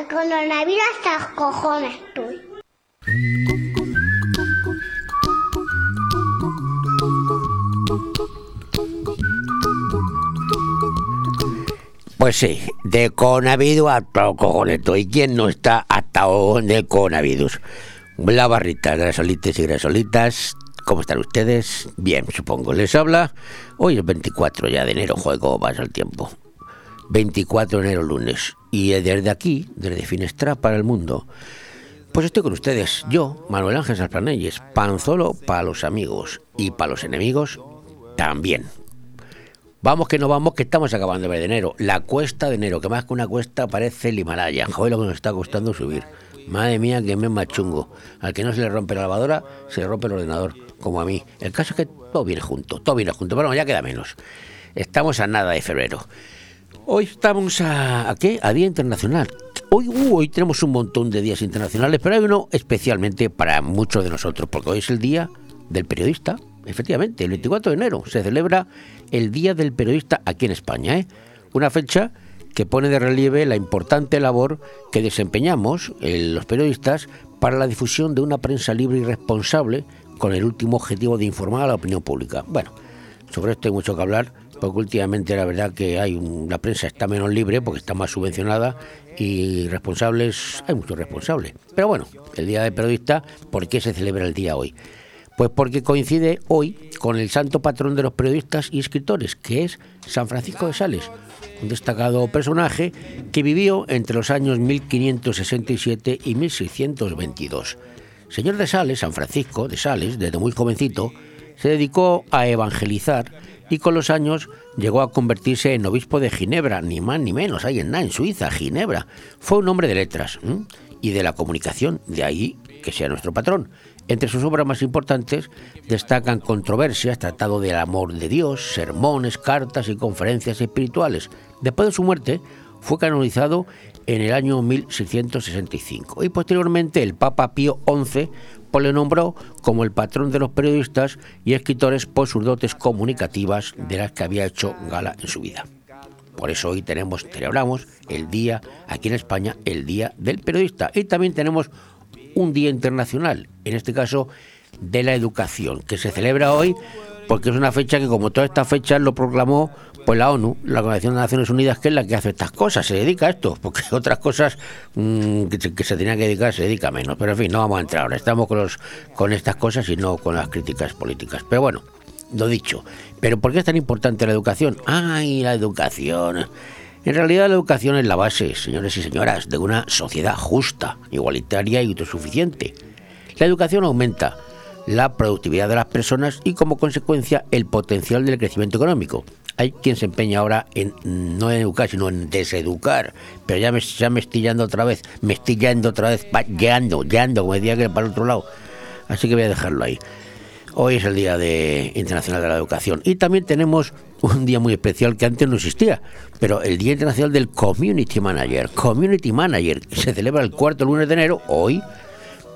el coronavirus hasta los cojones estoy. Pues sí, de coronavirus a todo cojones. ¿Y quién no está atado de coronavirus? La barrita, grasolites y grasolitas. ¿Cómo están ustedes? Bien, supongo. Les habla. Hoy es 24 ya de enero, juego más al tiempo. 24 de enero, lunes. Y desde aquí, desde Finestra para el mundo, pues estoy con ustedes. Yo, Manuel Ángel Salplanelles, panzolo para los amigos y para los enemigos también. Vamos que no vamos, que estamos acabando de enero. La cuesta de enero, que más que una cuesta parece el Himalaya. Joder, lo que nos está costando subir. Madre mía, que me más chungo. Al que no se le rompe la lavadora, se le rompe el ordenador, como a mí. El caso es que todo viene junto, todo viene junto. Bueno, ya queda menos. Estamos a nada de febrero. Hoy estamos a, ¿a qué? A Día Internacional. Hoy, uh, hoy tenemos un montón de días internacionales, pero hay uno especialmente para muchos de nosotros, porque hoy es el Día del Periodista. Efectivamente, el 24 de enero se celebra el Día del Periodista aquí en España. ¿eh? Una fecha que pone de relieve la importante labor que desempeñamos los periodistas para la difusión de una prensa libre y responsable con el último objetivo de informar a la opinión pública. Bueno, sobre esto hay mucho que hablar, porque últimamente la verdad que hay la prensa está menos libre porque está más subvencionada y responsables, hay muchos responsables. Pero bueno, el Día del Periodista, ¿por qué se celebra el día hoy? Pues porque coincide hoy con el santo patrón de los periodistas y escritores, que es San Francisco de Sales, un destacado personaje que vivió entre los años 1567 y 1622. Señor de Sales, San Francisco de Sales, desde muy jovencito, se dedicó a evangelizar y con los años llegó a convertirse en obispo de Ginebra, ni más ni menos, ahí en, en Suiza, Ginebra. Fue un hombre de letras y de la comunicación, de ahí que sea nuestro patrón. Entre sus obras más importantes destacan Controversias, Tratado del Amor de Dios, sermones, cartas y conferencias espirituales. Después de su muerte, fue canonizado en el año 1665 y posteriormente el Papa Pío XI pues le nombró como el patrón de los periodistas y escritores por sus dotes comunicativas de las que había hecho gala en su vida. Por eso hoy tenemos, celebramos el día, aquí en España, el Día del Periodista. Y también tenemos un día internacional, en este caso de la educación, que se celebra hoy porque es una fecha que como todas estas fechas lo proclamó pues la ONU, la Organización de Naciones Unidas, que es la que hace estas cosas, se dedica a esto, porque otras cosas mmm, que, se, que, se tenía que dedicar se dedica menos. Pero en fin, no vamos a entrar ahora, estamos con estas cosas y no con las críticas políticas. Pero bueno, lo dicho. ¿Pero por qué es tan importante la educación? ¡Ay, la educación! En realidad la educación es la base, señores y señoras, de una sociedad justa, igualitaria y autosuficiente. La educación aumenta la productividad de las personas y como consecuencia el potencial del crecimiento económico. Hay quien se empeña ahora en no en educar, sino en deseducar. Pero ya me, estoy yendo otra vez, me estoy yendo otra vez, yendo, yendo, como decía que para el otro lado. Así que voy a dejarlo ahí. Hoy es el Día de Internacional de la Educación y también tenemos un día muy especial que antes no existía, pero el Día Internacional del Community Manager. Community Manager se celebra el cuarto lunes de enero, hoy,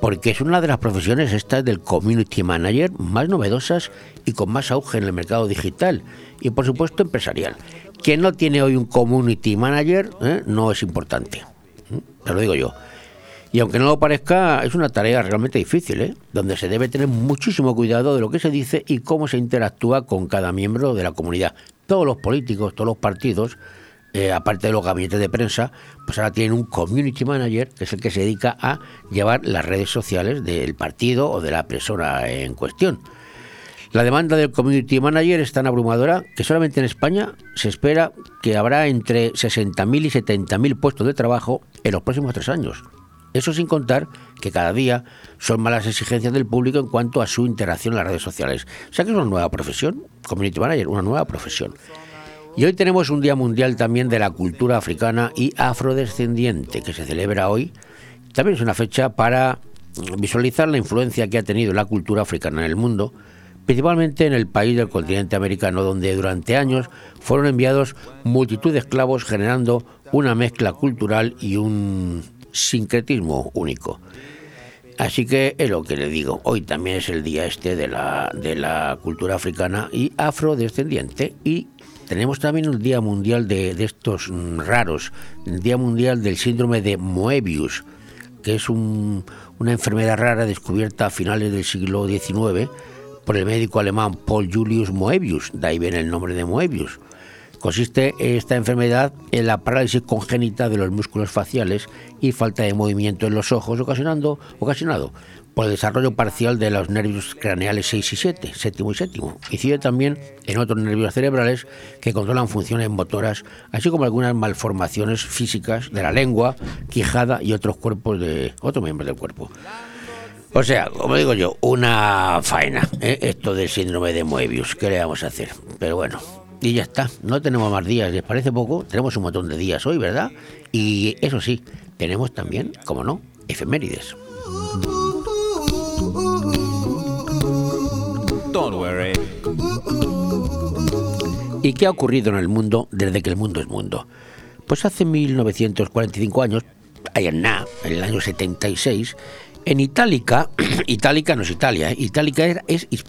porque es una de las profesiones estas del Community Manager más novedosas y con más auge en el mercado digital y por supuesto empresarial. Quien no tiene hoy un Community Manager ¿eh? no es importante, ¿eh? te lo digo yo. Y aunque no lo parezca, es una tarea realmente difícil, ¿eh? donde se debe tener muchísimo cuidado de lo que se dice y cómo se interactúa con cada miembro de la comunidad. Todos los políticos, todos los partidos, eh, aparte de los gabinetes de prensa, pues ahora tienen un community manager, que es el que se dedica a llevar las redes sociales del partido o de la persona en cuestión. La demanda del community manager es tan abrumadora que solamente en España se espera que habrá entre 60.000 y 70.000 puestos de trabajo en los próximos tres años. Eso sin contar que cada día son malas exigencias del público en cuanto a su interacción en las redes sociales. O sea que es una nueva profesión, Community Manager, una nueva profesión. Y hoy tenemos un Día Mundial también de la Cultura Africana y Afrodescendiente, que se celebra hoy. También es una fecha para visualizar la influencia que ha tenido la cultura africana en el mundo, principalmente en el país del continente americano, donde durante años fueron enviados multitud de esclavos generando una mezcla cultural y un sincretismo único. Así que es lo que le digo, hoy también es el día este de la, de la cultura africana y afrodescendiente y tenemos también el Día Mundial de, estos mm, raros, el Día Mundial del Síndrome de Moebius, que es un, una enfermedad rara descubierta a finales del siglo XIX por el médico alemán Paul Julius Moebius, de ahí viene el nombre de Moebius. Consiste esta enfermedad en la parálisis congénita de los músculos faciales y falta de movimiento en los ojos, ocasionando, ocasionado por el desarrollo parcial de los nervios craneales 6 y 7, séptimo y séptimo. Incide también en otros nervios cerebrales que controlan funciones motoras, así como algunas malformaciones físicas de la lengua, quijada y otros cuerpos de otros miembros del cuerpo. O sea, como digo yo, una faena, ¿eh? esto del síndrome de Moebius, ¿qué le vamos a hacer? Pero bueno, y ya está, no tenemos más días, ¿les parece poco? Tenemos un montón de días hoy, ¿verdad? Y eso sí, tenemos también, como no, efemérides. Don't worry. ¿Y qué ha ocurrido en el mundo desde que el mundo es mundo? Pues hace 1945 años, nada, en el año 76, en Itálica, Itálica no es Italia, ¿eh? Itálica es, es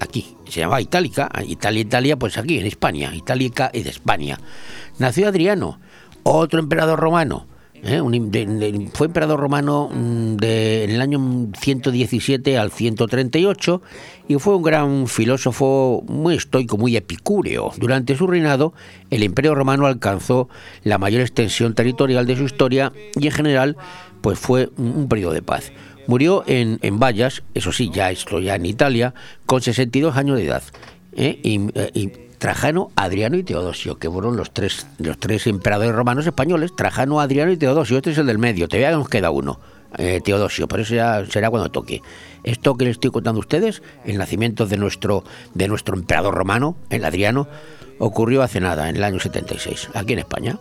aquí, se llamaba Itálica, Italia, Italia, pues aquí en España, Itálica es España. Nació Adriano, otro emperador romano, ¿eh? Fue emperador romano mm, de, en el año 117 al 138 y fue un gran filósofo muy estoico, muy epicúreo. Durante su reinado, el imperio romano alcanzó la mayor extensión territorial de su historia y en general pues fue un, un periodo de paz. Murió en, en Vallas, eso sí, ya esto ya en Italia, con 62 años de edad. ¿eh? Eh, Trajano, Adriano y Teodosio, que fueron los tres, los tres emperadores romanos españoles, Trajano, Adriano y Teodosio. Este es el del medio, todavía nos queda uno, eh, Teodosio, pero eso ya será cuando toque. Esto que les estoy contando a ustedes, el nacimiento de nuestro, de nuestro emperador romano, el Adriano, ocurrió hace nada, en el año 76, aquí en España.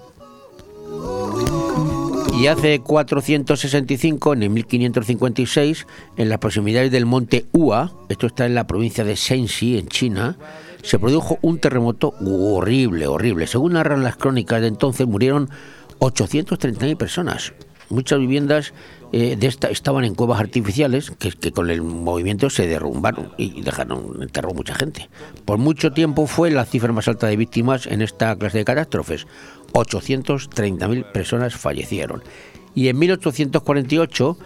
Y hace 465, en el 1556, en las proximidades del monte Ua, esto está en la provincia de Shenxi, en China, se produjo un terremoto horrible, horrible. Según narran las crónicas de entonces, murieron 830.000 personas. Muchas viviendas eh, de esta estaban en cuevas artificiales que, que con el movimiento se derrumbaron y dejaron enterró mucha gente. Por mucho tiempo fue la cifra más alta de víctimas en esta clase de catástrofes. 830.000 personas fallecieron. Y en 1848,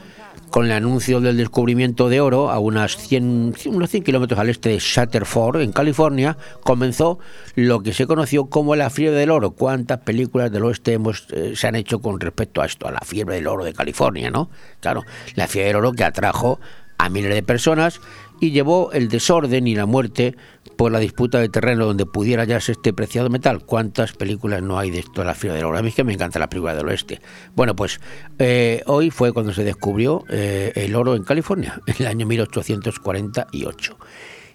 con el anuncio del descubrimiento de oro a unas 100, unos 100 kilómetros al este de Shatterford, en California, comenzó lo que se conoció como la fiebre del oro. ¿Cuántas películas del oeste hemos, eh, se han hecho con respecto a esto, a la fiebre del oro de California, no? Claro, la fiebre del oro que atrajo a miles de personas y llevó el desorden y la muerte por la disputa de terreno donde pudiera hallarse este preciado metal. ¿Cuántas películas no hay de esto de la fiebre del oro? A mí es que me encanta la película del oeste. Bueno, pues eh, hoy fue cuando se descubrió eh, el oro en California, en el año 1848.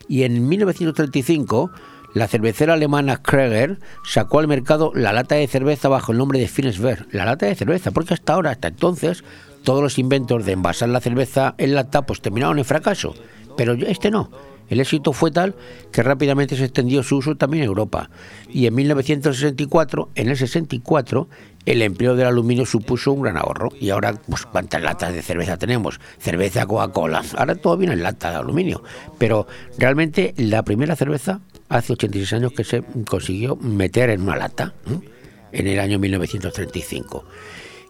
Y en 1935 la cervecera alemana Kreger sacó al mercado la lata de cerveza bajo el nombre de Finesberg. La lata de cerveza, porque hasta ahora, hasta entonces, todos los inventos de envasar la cerveza en lata pues terminaron en fracaso. Pero este no. El éxito fue tal que rápidamente se extendió su uso también en Europa. Y en 1964, en el 64, el empleo del aluminio supuso un gran ahorro. Y ahora, pues, ¿cuántas latas de cerveza tenemos? Cerveza, Coca-Cola. Ahora todo viene en lata de aluminio. Pero realmente la primera cerveza, hace 86 años que se consiguió meter en una lata, en el año 1935.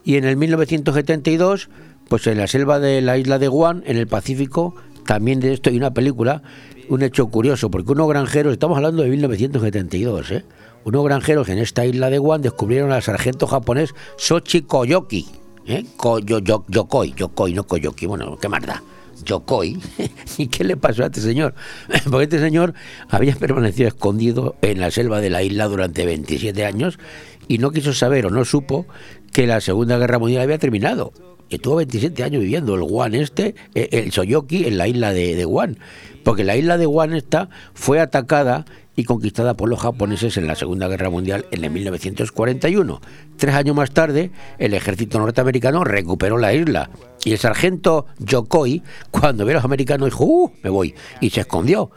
Y en el 1972, pues en la selva de la isla de Guam, en el Pacífico, también de esto hay una película, un hecho curioso, porque unos granjeros, estamos hablando de 1972, ¿eh? unos granjeros en esta isla de Guam descubrieron al sargento japonés Sochi Koyoki, ¿eh? Yokoi, Yokoi, no Koyoki, bueno, qué más da. Yokoi. ¿Y qué le pasó a este señor? Porque este señor había permanecido escondido en la selva de la isla durante 27 años y no quiso saber o no supo que la Segunda Guerra Mundial había terminado. Estuvo 27 años viviendo el Guan este, eh, el Soyoki, en la isla de, de Guan. Porque la isla de Guan esta fue atacada y conquistada por los japoneses en la Segunda Guerra Mundial en el 1941. Tres años más tarde, el ejército norteamericano recuperó la isla. Y el sargento Yokoi, cuando vio a los americanos, dijo, ¡uh! Me voy. Y se escondió.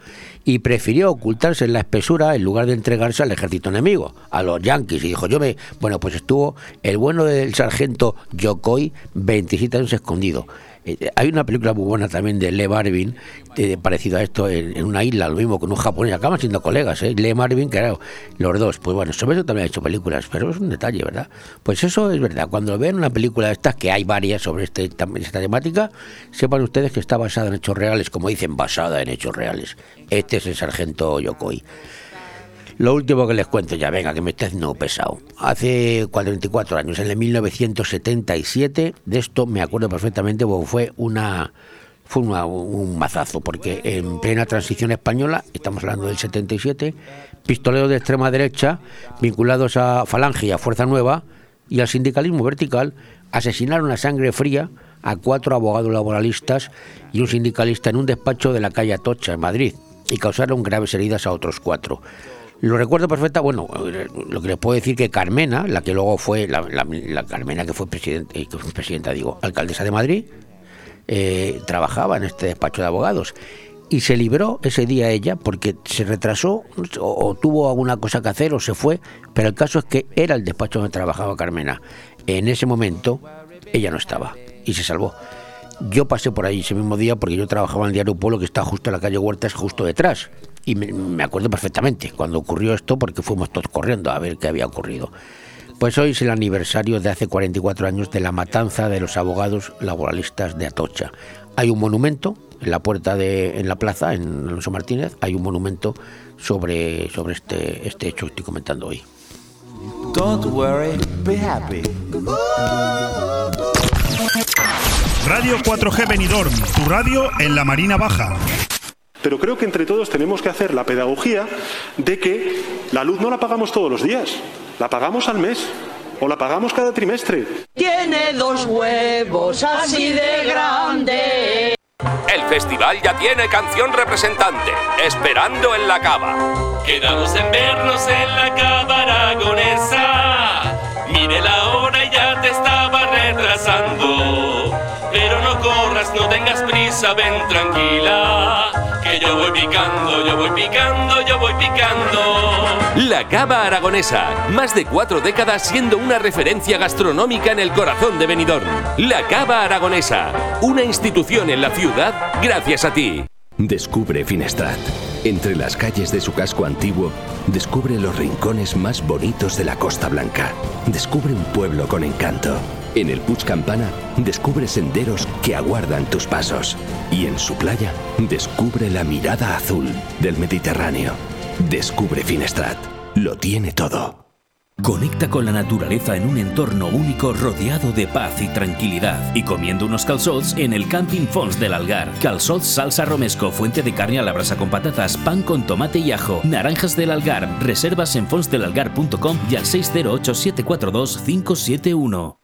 Y prefirió ocultarse en la espesura en lugar de entregarse al ejército enemigo, a los yanquis. Y dijo, yo me... Bueno, pues estuvo el bueno del sargento Yokoi 27 años escondido. Eh, hay una película muy buena también de Lee Marvin, parecido a esto, en, una isla, lo mismo con un japonés, acaban siendo colegas, ¿eh? Lee Marvin, eran los dos. Pues bueno, sobre eso también ha hecho películas, pero es un detalle, ¿verdad? Pues eso es verdad. Cuando vean una película de estas, que hay varias sobre este, esta temática, sepan ustedes que está basada en hechos reales, como dicen, basada en hechos reales. Este es el sargento Yokoi. Lo último que les cuento ya, venga, que me esté haciendo pesado. Hace 44 años, en el 1977, de esto me acuerdo perfectamente porque fue una fue un mazazo, porque en plena transición española, estamos hablando del 77, pistoleros de extrema derecha, vinculados a Falange y a Fuerza Nueva y al sindicalismo vertical, asesinaron a sangre fría a cuatro abogados laboralistas y un sindicalista en un despacho de la calle Atocha, en Madrid, y causaron graves heridas a otros cuatro. Lo recuerdo perfecta, bueno, lo que les puedo decir que Carmena, la que luego fue, la, Carmena que fue, presidente, que fue presidenta, digo, alcaldesa de Madrid, eh, trabajaba en este despacho de abogados y se libró ese día ella porque se retrasó o, tuvo alguna cosa que hacer o se fue, pero el caso es que era el despacho donde trabajaba Carmena. En ese momento ella no estaba y se salvó. Yo pasé por ahí ese mismo día porque yo trabajaba en el diario Polo que está justo en la calle Huertas, justo detrás. Y me, acuerdo perfectamente cuando ocurrió esto porque fuimos todos corriendo a ver qué había ocurrido. Pues hoy es el aniversario de hace 44 años de la matanza de los abogados laboralistas de Atocha. Hay un monumento en la puerta de en la plaza en Alonso Martínez, hay un monumento sobre sobre este este hecho que estoy comentando hoy. Don't worry, be happy. Radio 4G Benidorm, tu radio en la Marina Baja. Pero creo que entre todos tenemos que hacer la pedagogía de que la luz no la pagamos todos los días, la pagamos al mes o la pagamos cada trimestre. Tiene dos huevos así de grande. El festival ya tiene canción representante, Esperando en la Cava. Quedamos en vernos en la Cava aragonesa. Mire la hora y ya te estaba retrasando. No corras, no tengas prisa, ven tranquila yo voy picando, yo voy picando, yo voy picando. La Cava Aragonesa, más de cuatro décadas siendo una referencia gastronómica en el corazón de Benidorm. La Cava Aragonesa, una institución en la ciudad gracias a ti. Descubre Finestrat. Entre las calles de su casco antiguo, descubre los rincones más bonitos de la Costa Blanca. Descubre un pueblo con encanto. En el Puig Campana, descubre senderos que aguardan tus pasos. Y en su playa, descubre la mirada azul del Mediterráneo. Descubre Finestrat. Lo tiene todo. Conecta con la naturaleza en un entorno único rodeado de paz y tranquilidad y comiendo unos calzots en el Camping Fons del Algar. Calzots salsa romesco, fuente de carne a la brasa con patatas, pan con tomate y ajo, naranjas del Algar. Reservas en fonsdelalgar.com y al 608 742 571.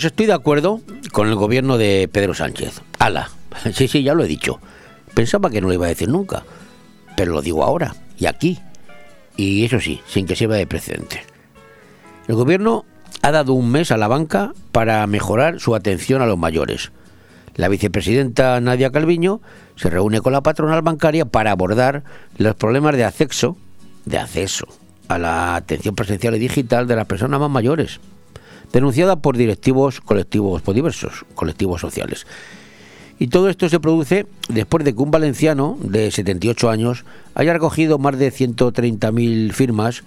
Pues estoy de acuerdo con el gobierno de Pedro Sánchez. Ala, sí, sí, ya lo he dicho. Pensaba que no lo iba a decir nunca, pero lo digo ahora y aquí. Y eso sí, sin que sirva de precedente. El gobierno ha dado un mes a la banca para mejorar su atención a los mayores. La vicepresidenta Nadia Calviño se reúne con la patronal bancaria para abordar los problemas de acceso, de acceso a la atención presencial y digital de las personas más mayores denunciada por directivos colectivos por diversos colectivos sociales. Y todo esto se produce después de que un valenciano de 78 años haya recogido más de 130.000 firmas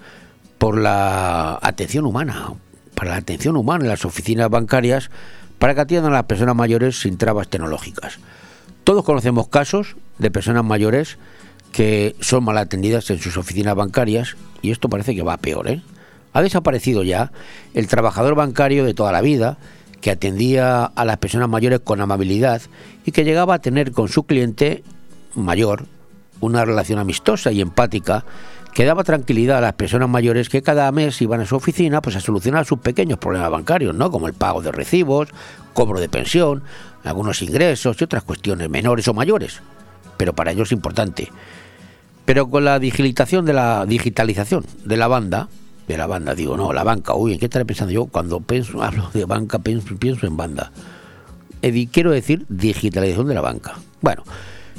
por la atención humana, para la atención humana en las oficinas bancarias para que atiendan a las personas mayores sin trabas tecnológicas. Todos conocemos casos de personas mayores que son mal atendidas en sus oficinas bancarias y esto parece que va peor. ¿eh? Ha desaparecido ya el trabajador bancario de toda la vida que atendía a las personas mayores con amabilidad y que llegaba a tener con su cliente mayor una relación amistosa y empática que daba tranquilidad a las personas mayores que cada mes iban a su oficina pues a solucionar sus pequeños problemas bancarios, ¿no? Como el pago de recibos, cobro de pensión, algunos ingresos y otras cuestiones menores o mayores, pero para ellos importante. Pero con la de la digitalización de la banda, de la banda, digo, no, la banca, uy, ¿en qué estaré pensando yo? Cuando pienso, hablo de banca, pienso, pienso en banda. Quiero decir digitalización de la banca. Bueno,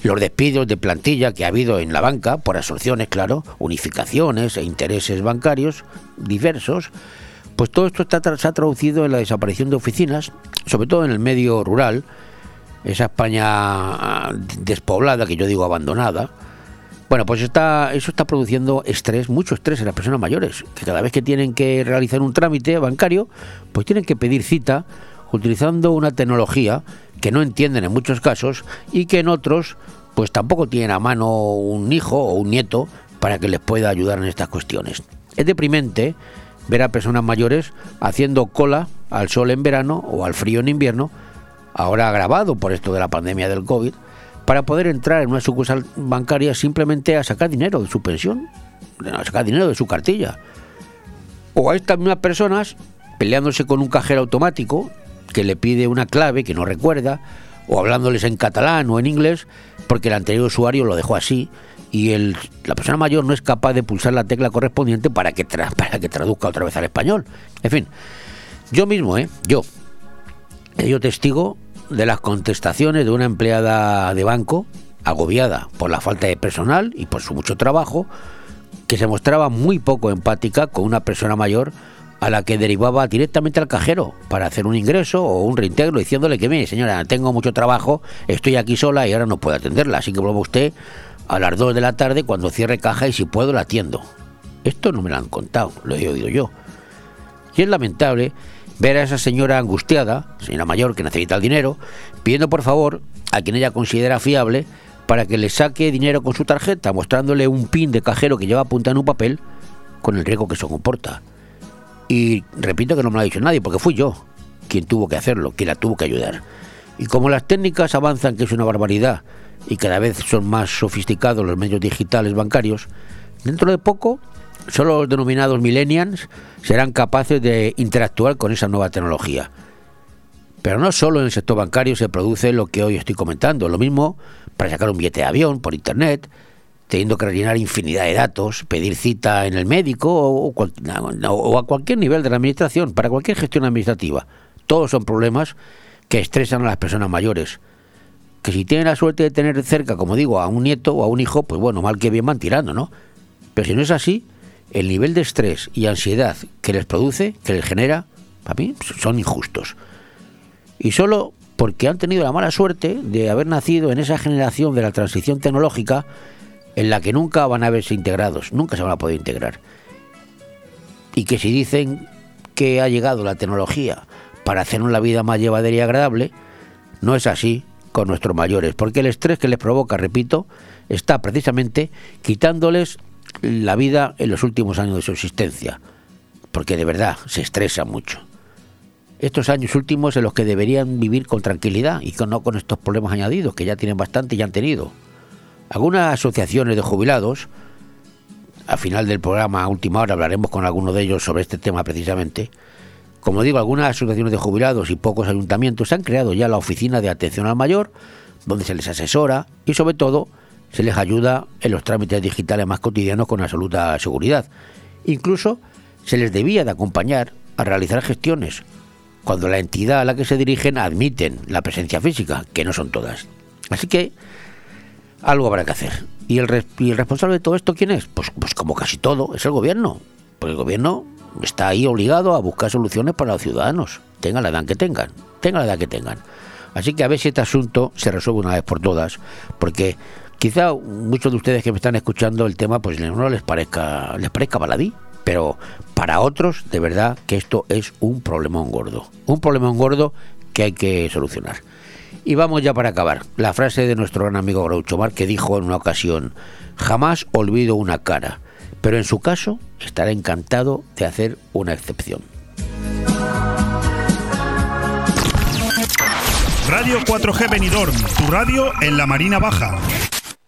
los despidos de plantilla que ha habido en la banca, por absorciones, claro, unificaciones e intereses bancarios diversos, pues todo esto está, se ha traducido en la desaparición de oficinas, sobre todo en el medio rural, esa España ah, despoblada, que yo digo abandonada, bueno, pues está, eso está produciendo estrés, mucho estrés en las personas mayores, que cada vez que tienen que realizar un trámite bancario, pues tienen que pedir cita utilizando una tecnología que no entienden en muchos casos y que en otros pues tampoco tienen a mano un hijo o un nieto para que les pueda ayudar en estas cuestiones. Es deprimente ver a personas mayores haciendo cola al sol en verano o al frío en invierno, ahora agravado por esto de la pandemia del COVID, para poder entrar en una sucursal bancaria simplemente a sacar dinero de su pensión, a sacar dinero de su cartilla. O a estas mismas personas peleándose con un cajero automático que le pide una clave que no recuerda, o hablándoles en catalán o en inglés, porque el anterior usuario lo dejó así y el, la persona mayor no es capaz de pulsar la tecla correspondiente para que, para que traduzca otra vez al español. En fin, yo mismo, ¿eh? yo, yo testigo de las contestaciones de una empleada de banco agobiada por la falta de personal y por su mucho trabajo, que se mostraba muy poco empática con una persona mayor a la que derivaba directamente al cajero para hacer un ingreso o un reintegro diciéndole que, mire señora, tengo mucho trabajo, estoy aquí sola y ahora no puedo atenderla, así que vuelva usted a las 2 de la tarde cuando cierre caja y si puedo la atiendo. Esto no me lo han contado, lo he oído yo. Y es lamentable ver a esa señora angustiada, señora mayor que necesita el dinero, pidiendo por favor a quien ella considera fiable para que le saque dinero con su tarjeta, mostrándole un pin de cajero que lleva apuntado en un papel con el riesgo que eso comporta. Y repito que no me lo ha dicho nadie, porque fui yo quien tuvo que hacerlo, quien la tuvo que ayudar. Y como las técnicas avanzan, que es una barbaridad, y cada vez son más sofisticados los medios digitales bancarios, dentro de poco solo los denominados millennials serán capaces de interactuar con esa nueva tecnología. Pero no solo en el sector bancario se produce lo que hoy estoy comentando, lo mismo para sacar un billete de avión por internet, teniendo que rellenar infinidad de datos, pedir cita en el médico o, a cualquier nivel de la administración, para cualquier gestión administrativa. Todos son problemas que estresan a las personas mayores. Que si tienen la suerte de tener cerca, como digo, a un nieto o a un hijo, pues bueno, mal que bien van tirando, ¿no? Pero si no es así, el nivel de estrés y ansiedad que les produce, que les genera, para mí son injustos. Y solo porque han tenido la mala suerte de haber nacido en esa generación de la transición tecnológica, en la que nunca van a verse integrados, nunca se van a poder integrar. Y que si dicen que ha llegado la tecnología para hacernos la vida más llevadera y agradable, no es así con nuestros mayores, porque el estrés que les provoca, repito, está precisamente quitándoles la vida en los últimos años de su existencia, porque de verdad se estresa mucho. Estos años últimos en los que deberían vivir con tranquilidad y no con estos problemas añadidos que ya tienen bastante y han tenido. Algunas asociaciones de jubilados, al final del programa, a última hora, hablaremos con alguno de ellos sobre este tema precisamente. Como digo, algunas asociaciones de jubilados y pocos ayuntamientos han creado ya la oficina de atención al mayor, donde se les asesora y sobre todo se les ayuda en los trámites digitales más cotidianos con absoluta seguridad. Incluso se les debía de acompañar a realizar gestiones cuando la entidad a la que se dirigen admiten la presencia física, que no son todas. Así que algo habrá que hacer. ¿Y el, responsable de todo esto quién es? Pues, pues como casi todo, es el gobierno. Pues el gobierno está ahí obligado a buscar soluciones para los ciudadanos, tengan la edad que tengan, tengan la edad que tengan. Así que a ver si este asunto se resuelve una vez por todas, porque quizá muchos de ustedes que me están escuchando el tema pues no les parezca les parezca baladí, pero para otros de verdad que esto es un problemón gordo, un problemón gordo que hay que solucionar. Y vamos ya para acabar. La frase de nuestro gran amigo Groucho Mar que dijo en una ocasión, jamás olvido una cara, pero en su caso estará encantado de hacer una excepción. Radio 4G Benidorm, tu radio en la Marina Baja.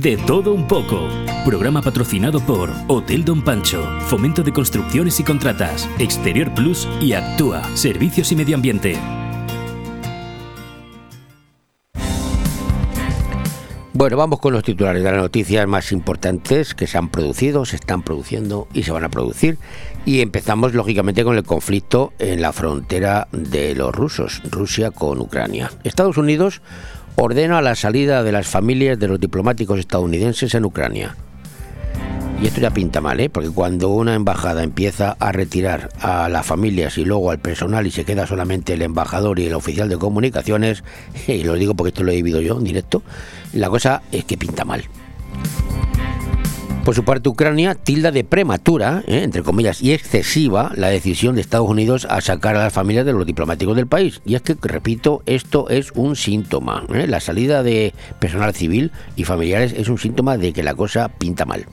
De todo un poco. Programa patrocinado por Hotel Don Pancho, Fomento de Construcciones y Contratas, Exterior Plus y Actúa, Servicios y Medio Ambiente. Bueno, vamos con los titulares de las noticias más importantes que se han producido, se están produciendo y se van a producir. Y empezamos, lógicamente, con el conflicto en la frontera de los rusos, Rusia con Ucrania. Estados Unidos ordena la salida de las familias de los diplomáticos estadounidenses en Ucrania. Y esto ya pinta mal, ¿eh? porque cuando una embajada empieza a retirar a las familias y luego al personal y se queda solamente el embajador y el oficial de comunicaciones, y lo digo porque esto lo he vivido yo en directo, la cosa es que pinta mal. Por su parte, Ucrania tilda de prematura, ¿eh? entre comillas, y excesiva la decisión de Estados Unidos a sacar a las familias de los diplomáticos del país. Y es que, repito, esto es un síntoma. ¿eh? La salida de personal civil y familiares es un síntoma de que la cosa pinta mal.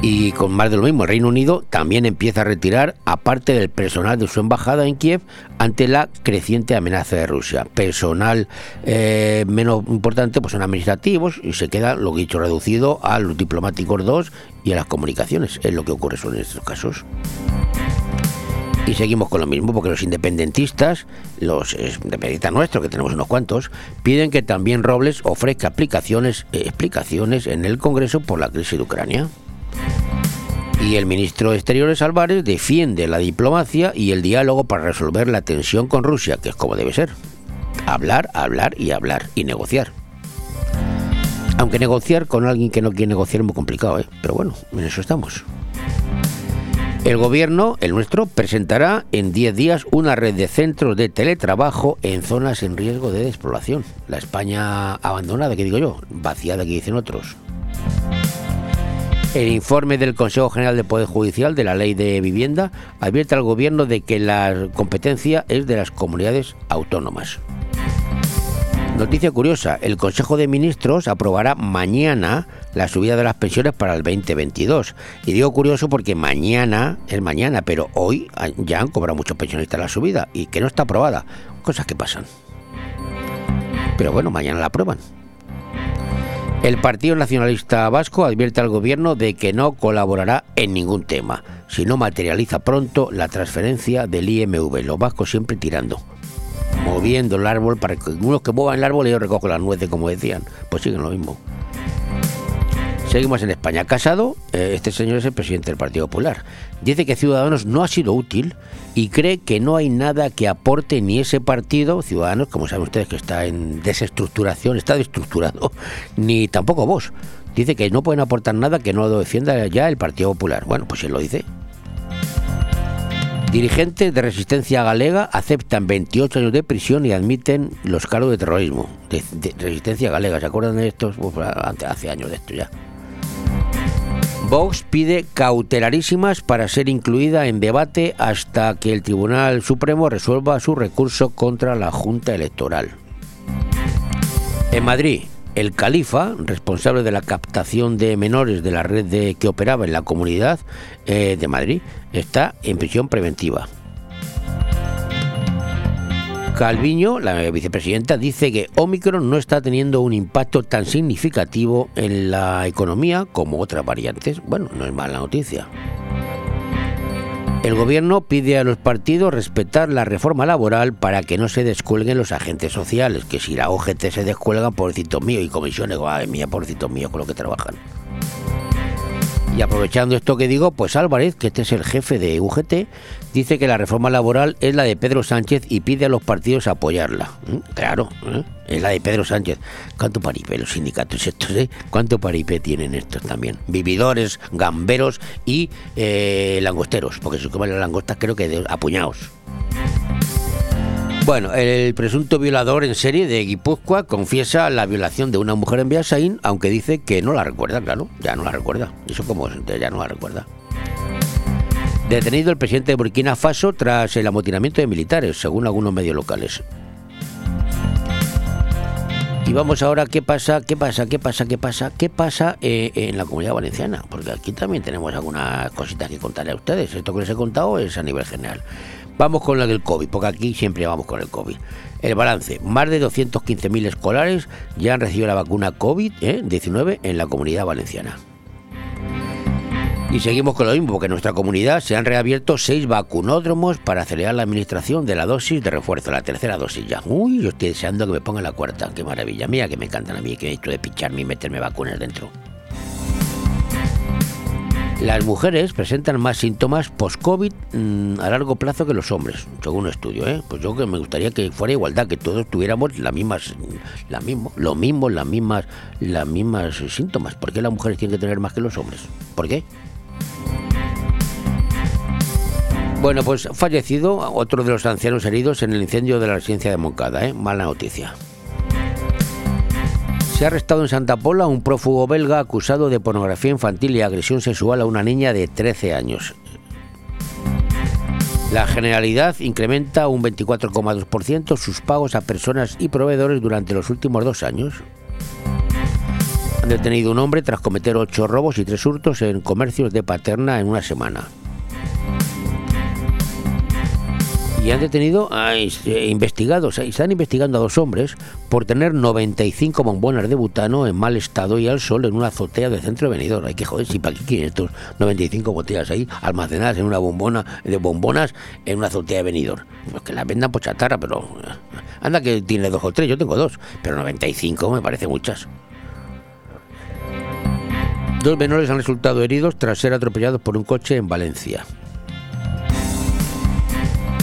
Y con más de lo mismo, el Reino Unido también empieza a retirar a parte del personal de su embajada en Kiev ante la creciente amenaza de Rusia. Personal eh, menos importante pues son administrativos y se queda lo dicho reducido a los diplomáticos 2 y a las comunicaciones. Es lo que ocurre en estos casos. Y seguimos con lo mismo, porque los independentistas, los independentistas nuestros, que tenemos unos cuantos, piden que también Robles ofrezca aplicaciones, eh, explicaciones en el Congreso por la crisis de Ucrania. Y el ministro de Exteriores Álvarez defiende la diplomacia y el diálogo para resolver la tensión con Rusia, que es como debe ser. Hablar, hablar y hablar y negociar. Aunque negociar con alguien que no quiere negociar es muy complicado, ¿eh? pero bueno, en eso estamos. El gobierno, el nuestro, presentará en 10 días una red de centros de teletrabajo en zonas en riesgo de despoblación. La España abandonada, que digo yo, vaciada, que dicen otros. El informe del Consejo General del Poder Judicial de la Ley de Vivienda advierte al Gobierno de que la competencia es de las comunidades autónomas. Noticia curiosa, el Consejo de Ministros aprobará mañana la subida de las pensiones para el 2022. Y digo curioso porque mañana es mañana, pero hoy ya han cobrado muchos pensionistas la subida y que no está aprobada. Cosas que pasan. Pero bueno, mañana la aprueban. El Partido Nacionalista Vasco advierte al gobierno de que no colaborará en ningún tema si no materializa pronto la transferencia del IMV. Los vascos siempre tirando, moviendo el árbol para que unos que muevan el árbol y ellos recogen las nueces, como decían. Pues siguen lo mismo. Seguimos en España. Casado, eh, este señor es el presidente del Partido Popular. Dice que Ciudadanos no ha sido útil y cree que no hay nada que aporte ni ese partido, Ciudadanos, como saben ustedes que está en desestructuración, está destructurado, ni tampoco vos. Dice que no pueden aportar nada que no defienda ya el Partido Popular. Bueno, pues él lo dice. Dirigentes de resistencia galega aceptan 28 años de prisión y admiten los cargos de terrorismo. De, resistencia galega, ¿se acuerdan de estos? Uf, hace años de esto ya. Vox pide cautelarísimas para ser incluida en debate hasta que el Tribunal Supremo resuelva su recurso contra la Junta Electoral. En Madrid, el califa, responsable de la captación de menores de la red de, que operaba en la comunidad eh, de Madrid, está en prisión preventiva. Calviño, la vicepresidenta, dice que Omicron no está teniendo un impacto tan significativo en la economía como otras variantes. Bueno, no es mala noticia. El gobierno pide a los partidos respetar la reforma laboral para que no se descuelguen los agentes sociales, que si la OGT se descuelga, pobrecito mío, y comisiones, ay mía, pobrecito mío, con lo que trabajan. Y aprovechando esto que digo, pues Álvarez, que este es el jefe de UGT, dice que la reforma laboral es la de Pedro Sánchez y pide a los partidos apoyarla. ¿Mm? Claro, ¿eh? es la de Pedro Sánchez. ¿Cuánto paripé los sindicatos estos, eh? ¿Cuánto paripé tienen estos también? Vividores, gamberos y eh, langosteros, porque se comen las langostas creo que apuñados. Bueno, el presunto violador en serie de Guipúzcoa confiesa la violación de una mujer en Biasaín, aunque dice que no la recuerda, claro, ya no la recuerda. Eso como ya no la recuerda. Detenido el presidente de Burkina Faso tras el amotinamiento de militares, según algunos medios locales. Y vamos ahora, ¿qué pasa? ¿Qué pasa? ¿Qué pasa? ¿Qué pasa? ¿Qué pasa eh, en la comunidad valenciana? Porque aquí también tenemos algunas cositas que contarle a ustedes. Esto que les he contado es a nivel general. Vamos con la del COVID, porque aquí siempre vamos con el COVID. El balance, más de 215.000 escolares ya han recibido la vacuna COVID-19 ¿eh? en la comunidad valenciana. Y seguimos con lo mismo, porque en nuestra comunidad se han reabierto seis vacunódromos para acelerar la administración de la dosis de refuerzo, la tercera dosis ya. Uy, yo estoy deseando que me pongan la cuarta, qué maravilla. Mira que me encantan a mí, que esto de picharme y meterme vacunas dentro. Las mujeres presentan más síntomas post-COVID mm, a largo plazo que los hombres, según un estudio. ¿eh? Pues yo que me gustaría que fuera igualdad, que todos tuviéramos las mismas, la mismo, lo mismo, las mismas, las mismas síntomas. ¿Por qué las mujeres tienen que tener más que los hombres? ¿Por qué? Bueno, pues fallecido otro de los ancianos heridos en el incendio de la residencia de Moncada, ¿eh? Mala noticia. Se ha arrestado en Santa Pola un prófugo belga acusado de pornografía infantil y agresión sexual a una niña de 13 años. La Generalidad incrementa un 24,2% sus pagos a personas y proveedores durante los últimos dos años. Han detenido un hombre tras cometer ocho robos y tres hurtos en comercios de Paterna en una semana. Y han detenido a investigados, están investigando a dos hombres por tener 95 bombonas de butano en mal estado y al sol en una azotea del centro de Benidorm. Hay que joder, si para qué quieren estos 95 botellas ahí almacenadas en una bombona de bombonas en una azotea de Benidorm. Pues que las vendan por chatarra, pero anda que tiene dos o tres, yo tengo dos, pero 95 me parece muchas. Dos menores han resultado heridos tras ser atropellados por un coche en Valencia.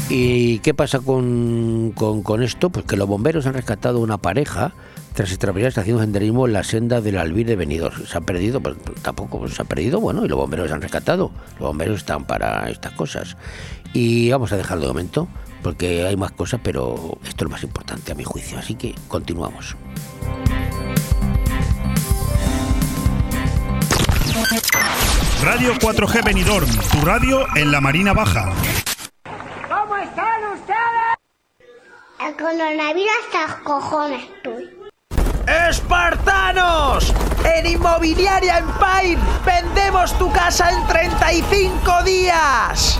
¿Y qué pasa con, con, esto? Pues que los bomberos han rescatado una pareja tras atravesar haciendo senderismo en la senda del Albir de Benidorm. Se han perdido, pues tampoco se ha perdido, bueno, y los bomberos se han rescatado. Los bomberos están para estas cosas. Y vamos a dejarlo de momento, porque hay más cosas, pero esto es lo más importante a mi juicio. Así que continuamos. Radio 4G Benidorm, tu radio en la Marina Baja. ¿Cómo están ustedes? El coronavirus hasta los cojones estoy. ¡Espartanos! En Inmobiliaria Empire vendemos tu casa en 35 días.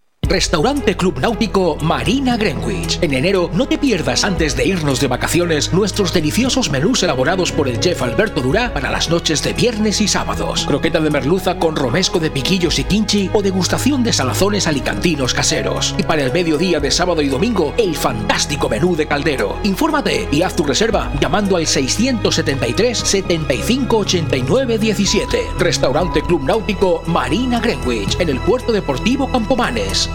Restaurante Club Náutico Marina Greenwich. En enero no te pierdas antes de irnos de vacaciones nuestros deliciosos menús elaborados por el chef Alberto Durá para las noches de viernes y sábados. Croqueta de merluza con romesco de piquillos y quinchi o degustación de salazones alicantinos caseros. Y para el mediodía de sábado y domingo, el fantástico menú de caldero. Infórmate y haz tu reserva llamando al 673 75 89 17. Restaurante Club Náutico Marina Greenwich en el puerto deportivo Campomanes.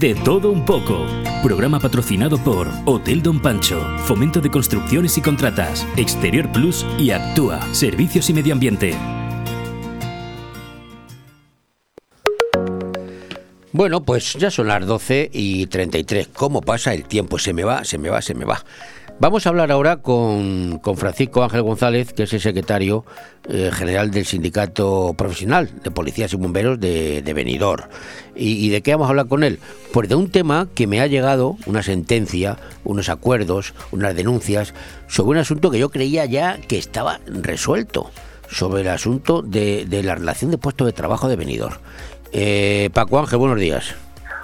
De todo un poco. Programa patrocinado por Hotel Don Pancho, Fomento de Construcciones y Contratas, Exterior Plus y Actúa, Servicios y Medio Ambiente. Bueno, pues ya son las 12 y 33. ¿Cómo pasa el tiempo? Se me va, se me va, se me va. Vamos a hablar ahora con, con Francisco Ángel González, que es el secretario eh, general del Sindicato Profesional de Policías y Bomberos de, de Benidorm. ¿Y, ¿Y de qué vamos a hablar con él? Pues de un tema que me ha llegado, una sentencia, unos acuerdos, unas denuncias, sobre un asunto que yo creía ya que estaba resuelto, sobre el asunto de, de la relación de puestos de trabajo de Benidorm. Eh, Paco Ángel, buenos días.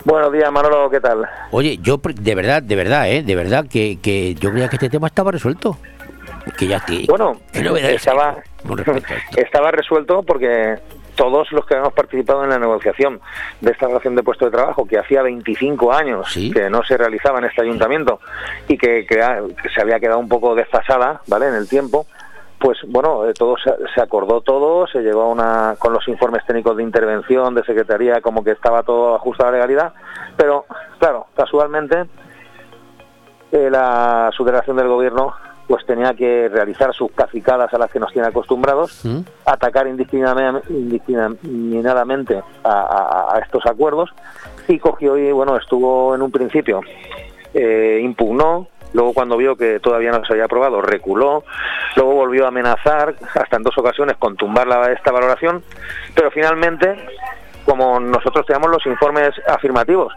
Buenos días, Manolo, ¿qué tal? Oye, yo de verdad, de verdad, ¿eh? De verdad que, que yo creía que este tema estaba resuelto. Que ya que, Bueno, ¿qué novedades estaba, estaba resuelto porque todos los que hemos participado en la negociación de esta relación de puesto de trabajo, que hacía 25 años que no se realizaba en este ayuntamiento y que, que se había quedado un poco desfasada, ¿vale?, en el tiempo, pues bueno, eh, todo se, se acordó todo, se llegó a una con los informes técnicos de intervención de secretaría como que estaba todo ajustado a la legalidad, pero claro, casualmente eh, la subdelegación del gobierno pues tenía que realizar sus cacicadas a las que nos tiene acostumbrados, atacar indiscriminadamente, indiscriminadamente a, a- a estos acuerdos y cogió y bueno estuvo en un principio eh, impugnó luego cuando vio que todavía no se había aprobado reculó. Luego volvió a amenazar hasta en dos ocasiones con tumbar esta valoración. Pero finalmente como nosotros teníamos los informes afirmativos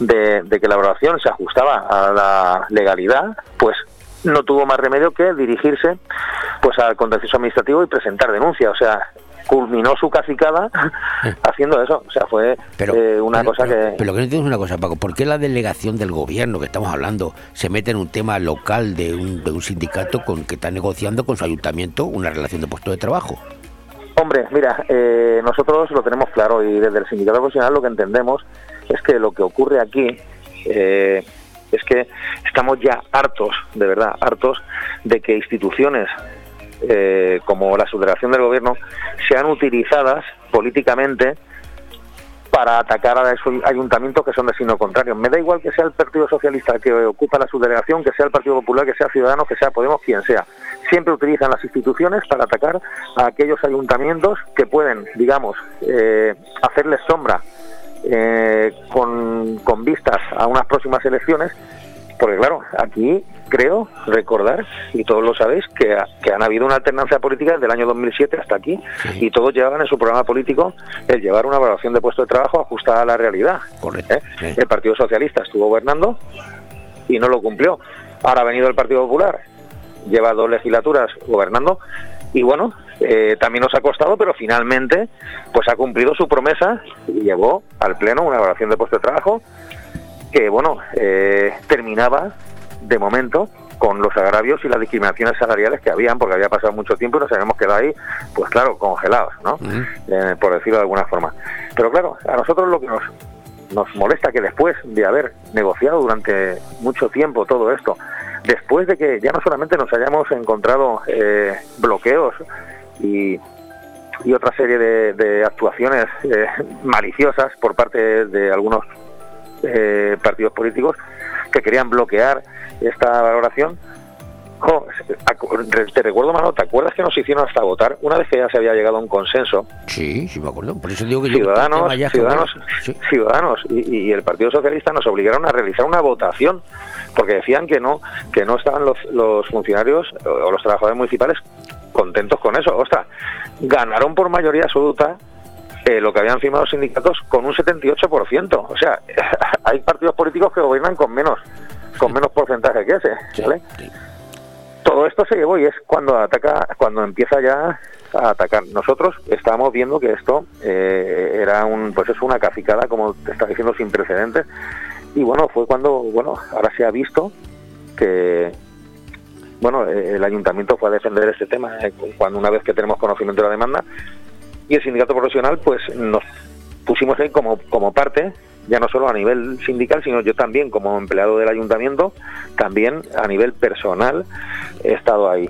de, de que la valoración se ajustaba a la legalidad pues no tuvo más remedio que dirigirse pues al contencioso administrativo y presentar denuncia. O sea culminó su cacicada haciendo eso o sea fue eh, una pero- cosa pero- que Pero lo que no entiendo es una cosa, Paco. ¿Por qué la delegación del gobierno que estamos hablando se mete en un tema local de un, de un sindicato con que está negociando con su ayuntamiento una relación de puesto de trabajo? Hombre, mira, eh, nosotros lo tenemos claro y desde el sindicato profesional lo que entendemos es que lo que ocurre aquí eh, es que estamos ya hartos, de verdad, hartos de que instituciones eh, como la subdelegación del gobierno sean utilizadas políticamente para atacar a esos ayuntamientos que son de signo contrario. Me da igual que sea el Partido Socialista que ocupa la subdelegación, que sea el Partido Popular, que sea Ciudadanos, que sea Podemos, quien sea. Siempre utilizan las instituciones para atacar a aquellos ayuntamientos que pueden, digamos, eh, hacerles sombra eh, con, con vistas a unas próximas elecciones, porque claro, aquí creo recordar, y todos lo sabéis, que, ha- que han habido una alternancia política desde el año 2007 hasta aquí, y todos llevaban en su programa político el llevar una evaluación de puesto de trabajo ajustada a la realidad. Correcto. ¿eh? El Partido Socialista estuvo gobernando y no lo cumplió. Ahora ha venido el Partido Popular, lleva dos legislaturas gobernando y bueno, eh, también nos ha costado, pero finalmente pues ha cumplido su promesa y llevó al Pleno una evaluación de puesto de trabajo que bueno, eh, terminaba de momento con los agravios y las discriminaciones salariales que habían, porque había pasado mucho tiempo y nos habíamos quedado ahí, pues claro, congelados, ¿no? Eh, por decirlo de alguna forma. Pero claro, a nosotros lo que nos, nos molesta que después de haber negociado durante mucho tiempo todo esto, después de que ya no solamente nos hayamos encontrado eh, bloqueos y, y otra serie de, de actuaciones eh, maliciosas por parte de algunos eh, partidos políticos que querían bloquear esta valoración. Jo, te recuerdo, Mano, ¿te acuerdas que nos hicieron hasta votar una vez que ya se había llegado a un consenso? Sí, sí me acuerdo. Por eso digo que yo... Ciudadanos, ya es que- ciudadanos, ciudadanos y, y el Partido Socialista nos obligaron a realizar una votación porque decían que no que no estaban los, los funcionarios o los trabajadores municipales contentos con eso. Ostras, ganaron por mayoría absoluta eh, lo que habían firmado los sindicatos con un 78%. O sea, hay partidos políticos que gobiernan con menos con menos porcentaje que ese. ¿vale? Todo esto se llevó y es cuando ataca, cuando empieza ya a atacar. Nosotros estábamos viendo que esto eh, era un, pues es una cacicada, como te está diciendo, sin precedentes. Y bueno, fue cuando, bueno, ahora se ha visto que, bueno, eh, el ayuntamiento fue a defender este tema eh, cuando una vez que tenemos conocimiento de la demanda y el sindicato profesional, pues nos pusimos ahí como, como parte, ya no solo a nivel sindical, sino yo también como empleado del ayuntamiento, también a nivel personal he estado ahí.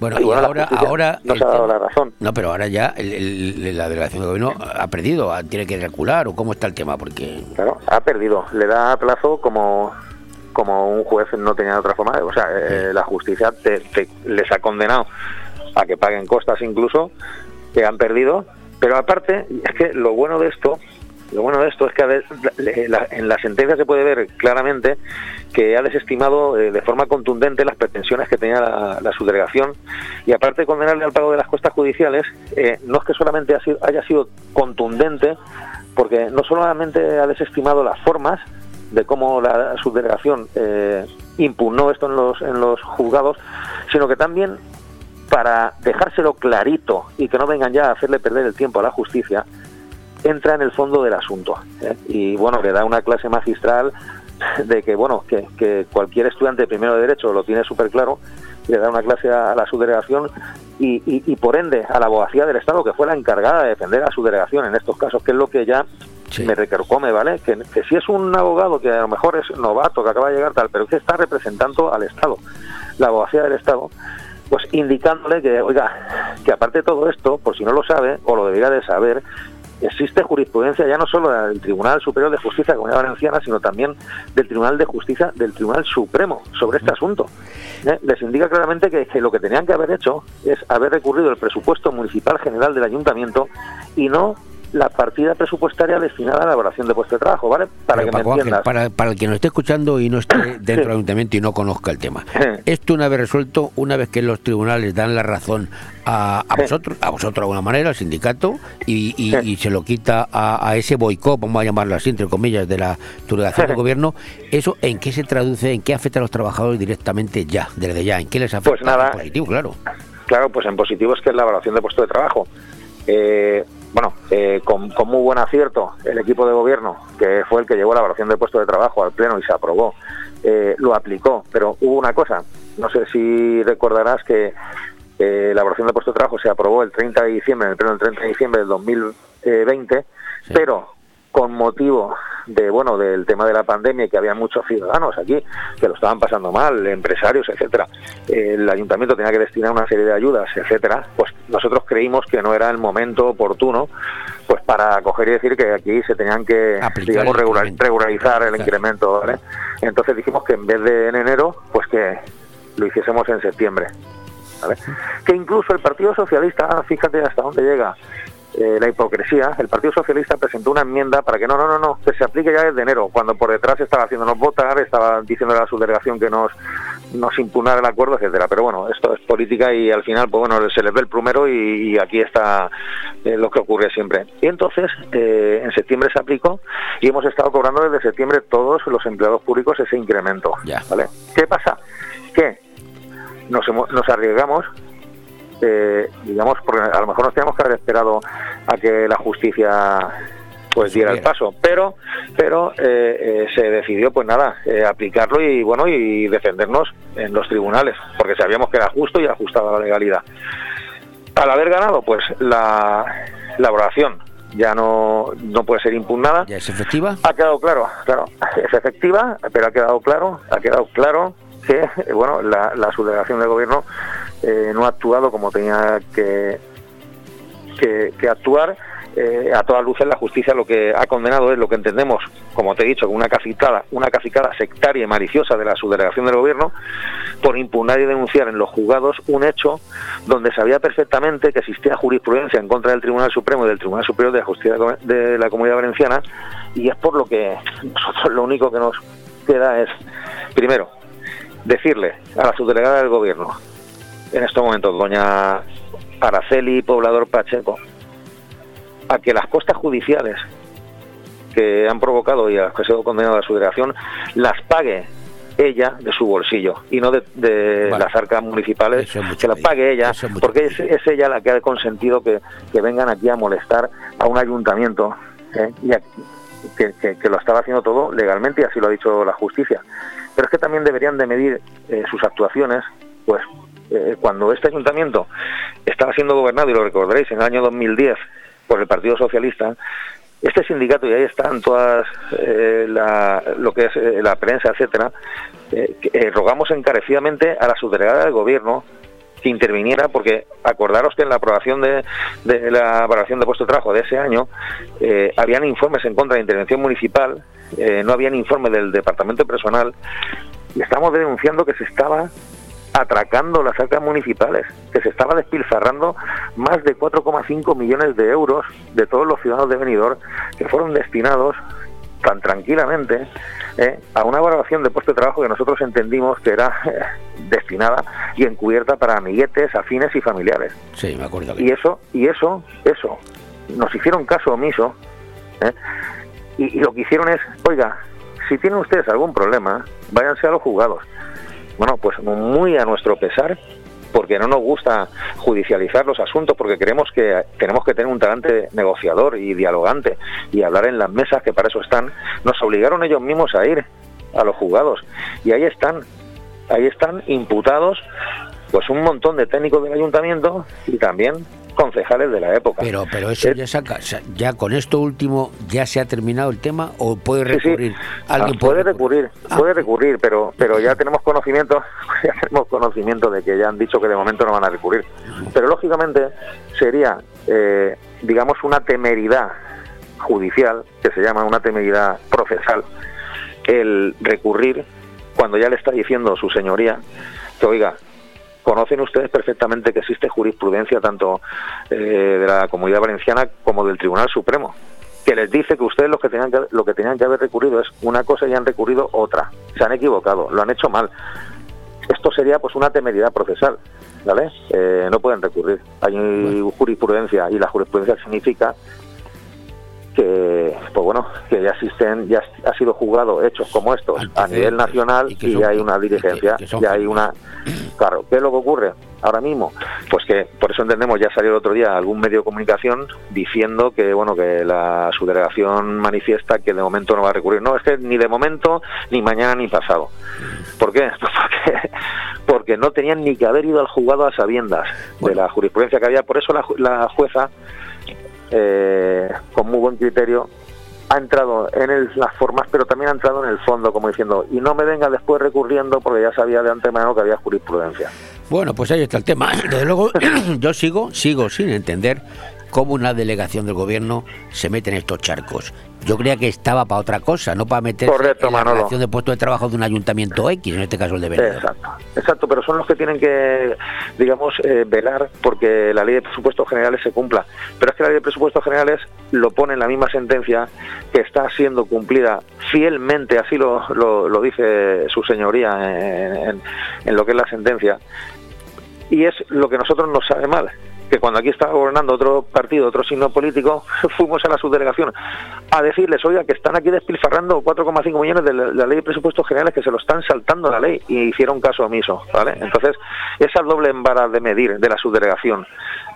Bueno, Y bueno, ahora, ahora nos el ha dado tema- la razón. No, pero ahora ya el- el- la delegación de gobierno ha perdido, ah, tiene que recular o cómo está el tema, porque Claro, ha perdido. Le da plazo como como un juez no tenía otra forma. O sea, eh, la justicia te- te- les ha condenado a que paguen costas incluso, que han perdido. Pero aparte, es que lo bueno de esto, lo bueno de esto es que en la sentencia se puede ver claramente que ha desestimado eh, de forma contundente las pretensiones que tenía la, la subdelegación y aparte de condenarle al pago de las costas judiciales, eh, no es que solamente ha sido- haya sido contundente, porque no solamente ha desestimado las formas de cómo la subdelegación eh, impugnó esto en los, en los juzgados, sino que también para dejárselo clarito y que no vengan ya a hacerle perder el tiempo a la justicia, entra en el fondo del asunto. ¿eh? Y bueno, le da una clase magistral de que, bueno, que, que cualquier estudiante de primero de Derecho lo tiene súper claro, le da una clase a, a la subdelegación y, y, y por ende a la abogacía del Estado, que fue la encargada de defender a su delegación en estos casos, que es lo que ya me recarcome, ¿vale? Que, que si es un abogado que a lo mejor es novato, que acaba de llegar tal, pero que está representando al Estado, la abogacía del Estado, pues indicándole que, oiga, que aparte de todo esto, por si no lo sabe, o lo debería de saber, existe jurisprudencia ya no solo del Tribunal Superior de Justicia de la Comunidad Valenciana, sino también del Tribunal de Justicia del Tribunal Supremo sobre este asunto. ¿eh? Les indica claramente que, que lo que tenían que haber hecho es haber recurrido el presupuesto municipal general del ayuntamiento y no la partida presupuestaria destinada a la elaboración de puesto de trabajo, ¿vale? Para Pero, que me Paco Ángel, entiendas. para, para el que nos esté escuchando y no esté dentro del ayuntamiento y no conozca el tema, esto una vez resuelto, una vez que los tribunales dan la razón a, a vosotros, a vosotros de alguna manera, al sindicato, y, y- y se lo quita a, a ese boicot, vamos a llamarlo así, entre comillas, de la delegación del gobierno, ¿eso en qué se traduce, en qué afecta a los trabajadores directamente ya, desde ya? ¿En qué les afecta? Pues nada. En positivo, claro. Claro, pues en positivo es que es la evaluación de puesto de trabajo. Eh, bueno, eh, con, con muy buen acierto, el equipo de gobierno, que fue el que llevó la evaluación de puesto de trabajo al Pleno y se aprobó, eh, lo aplicó. Pero hubo una cosa, no sé si recordarás que eh, la evaluación de puesto de trabajo se aprobó el 30 de diciembre, en el Pleno del 30 de diciembre del 2020, pero con motivo de bueno del tema de la pandemia que había muchos ciudadanos aquí que lo estaban pasando mal, empresarios, etcétera. El ayuntamiento tenía que destinar una serie de ayudas, etcétera. Pues nosotros creímos que no era el momento oportuno pues para coger y decir que aquí se tenían que digamos el regularizar el incremento, ¿vale? Entonces dijimos que en vez de en enero, pues que lo hiciésemos en septiembre. ¿vale? Que incluso el Partido Socialista, fíjate hasta dónde llega eh, la hipocresía, el Partido Socialista presentó una enmienda para que no, no, no, no, que se aplique ya desde enero, cuando por detrás estaba haciéndonos votar, estaba diciendo a la subdelegación que nos, nos impugnara el acuerdo, etcétera. Pero bueno, esto es política y al final, pues bueno, se les ve el plumero y, y aquí está eh, lo que ocurre siempre. Y entonces, eh, en septiembre se aplicó y hemos estado cobrando desde septiembre todos los empleados públicos ese incremento. ¿vale? ¿Qué pasa? Que nos, hemos- nos arriesgamos eh, digamos, porque a lo mejor nos teníamos que haber esperado a que la justicia pues diera el paso, pero pero eh, eh, se decidió pues nada aplicarlo y bueno y defendernos en los tribunales porque sabíamos que era justo y ajustado a la legalidad. Al haber ganado pues la la evaluación ya no no puede ser impugnada. ¿Ya es efectiva? Ha quedado claro, claro, es efectiva, pero ha quedado claro, ha quedado claro que bueno la, la subdelegación del gobierno eh, no ha actuado como tenía que, que, actuar. Eh, a todas luces la justicia lo que ha condenado es lo que entendemos, como te he dicho, una cacicada, una cacicada sectaria y maliciosa de la subdelegación del gobierno por impugnar y denunciar en los juzgados un hecho donde sabía perfectamente que existía jurisprudencia en contra del Tribunal Supremo y del Tribunal Superior de Justicia de la Comunidad Valenciana y es por lo que nosotros lo único que nos queda es, primero, decirle a la subdelegada del gobierno, en estos momentos, doña Araceli Poblador Pacheco, a que las costas judiciales que han provocado y a las que ha sido condenada la subdelegación las pague ella de su bolsillo y no de, de las arcas municipales, que las pague ella, porque es, es ella la que ha consentido que, que vengan aquí a molestar a un ayuntamiento ¿eh? y a- que, que- que lo estaba haciendo todo legalmente y así lo ha dicho la justicia. Pero es que también deberían de medir eh, sus actuaciones, pues eh, cuando este ayuntamiento estaba siendo gobernado, y lo recordaréis, en el año 2010 por el Partido Socialista, este sindicato, y ahí están todas eh, la- lo que es eh, la prensa, etcétera, eh, rogamos encarecidamente a la subdelegada del gobierno que interviniera, porque acordaros que en la aprobación de, la valoración de puesto de trabajo de ese año habían informes en contra de intervención municipal, no habían informe del departamento de personal, y estamos denunciando que se estaba atracando las arcas municipales, que se estaba despilfarrando más de 4,5 millones de euros de todos los ciudadanos de Benidorm que fueron destinados tan tranquilamente eh, a una valoración de puesto de trabajo que nosotros entendimos que era eh, destinada y encubierta para amiguetes, afines y familiares. Sí, me acuerdo. que- Y eso, y eso, eso, nos hicieron caso omiso, ¿eh? y, y lo que hicieron es, oiga, si tienen ustedes algún problema, váyanse a los juzgados. Bueno, pues muy a nuestro pesar, porque no nos gusta judicializar los asuntos, porque creemos que tenemos que tener un talante negociador y dialogante y hablar en las mesas, que para eso están, nos obligaron ellos mismos a ir a los juzgados. Y ahí están, ahí están imputados pues un montón de técnicos del ayuntamiento y también concejales de la época. Pero, pero eso ya saca, ya con esto último ya se ha terminado el tema o puede Sí, sí. recurrir. Ah, puede recurrir, Ah. puede recurrir, pero pero ya tenemos conocimiento, ya tenemos conocimiento de que ya han dicho que de momento no van a recurrir. Pero lógicamente sería, eh, digamos, una temeridad judicial, que se llama una temeridad procesal, el recurrir cuando ya le está diciendo su señoría que, oiga, conocen ustedes perfectamente que existe jurisprudencia tanto eh, de la Comunidad Valenciana como del Tribunal Supremo que les dice que ustedes lo que tenían que, lo que tenían que haber recurrido es una cosa y han recurrido otra. Se han equivocado, lo han hecho mal. Esto sería pues una temeridad procesal, ¿vale? Eh, no pueden recurrir. Hay jurisprudencia y la jurisprudencia significa que pues bueno que ya existen ya ha sido juzgado hechos como estos a nivel nacional y, son- hay una diligencia que son ya hay una claro qué es lo que ocurre ahora mismo pues que por eso entendemos ya salió el otro día algún medio de comunicación diciendo que bueno que la subdelegación manifiesta que de momento no va a recurrir. No es que ni de momento ni mañana ni pasado. ¿por qué? Pues porque porque no tenían ni que haber ido al juzgado a sabiendas de la jurisprudencia que había. Por eso la jueza eh, con muy buen criterio, ha entrado en el- las formas, pero también ha entrado en el fondo, como diciendo, y no me venga después recurriendo porque ya sabía de antemano que había jurisprudencia. Bueno, pues ahí está el tema. Desde luego, yo sigo, sigo sin entender cómo una delegación del gobierno se mete en estos charcos. Yo creía que estaba para otra cosa, no para meterse Correcto, en la relación de puesto de trabajo de un ayuntamiento X, en este caso el de Benidorm. Exacto, exacto, pero son los que tienen que, digamos, eh, velar porque la ley de presupuestos generales se cumpla. Pero es que la ley de presupuestos generales lo pone en la misma sentencia que está siendo cumplida fielmente, así lo, lo, lo dice su señoría en, en- en lo que es la sentencia. Y es lo que a nosotros nos sabe mal que cuando aquí estaba gobernando otro partido, otro signo político, fuimos a la subdelegación a decirles, oiga, que están aquí despilfarrando 4,5 millones de la, ley de presupuestos generales, que se lo están saltando la ley, y hicieron caso omiso, ¿vale? Entonces, esa doble vara de medir de la subdelegación,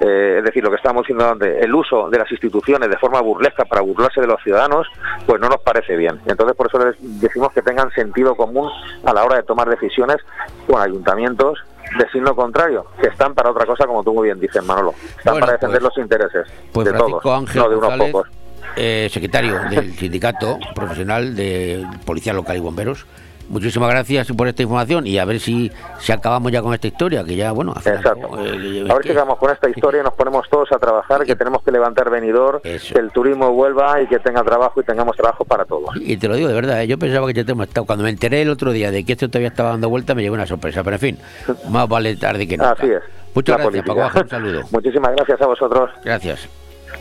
eh, es decir, lo que estábamos diciendo antes, el uso de las instituciones de forma burlesca para burlarse de los ciudadanos, pues no nos parece bien. Entonces, por eso les decimos que tengan sentido común a la hora de tomar decisiones con ayuntamientos de signo contrario, que están para otra cosa, como tú muy bien dices, Manolo. Están Bueno, para defender pues- los intereses Pues de Francisco todos, Ángel no de unos González, pocos. eh, secretario del sindicato profesional de Policía Local y Bomberos. Muchísimas gracias por esta información y a ver si, si acabamos ya con esta historia, que ya, bueno, al final, Exacto. eh, A ver si acabamos con esta historia y nos ponemos todos a trabajar, que tenemos que levantar venidor, que el turismo vuelva y que tenga trabajo y tengamos trabajo para todos. Y te lo digo de verdad, ¿eh? yo pensaba que este tema estaba. Cuando me enteré el otro día de que esto todavía estaba dando vuelta, me llegó una sorpresa. Pero en fin, más vale tarde que nunca. Así es. Muchas la gracias, política. Paco Baja, un saludo. Muchísimas gracias a vosotros. Gracias.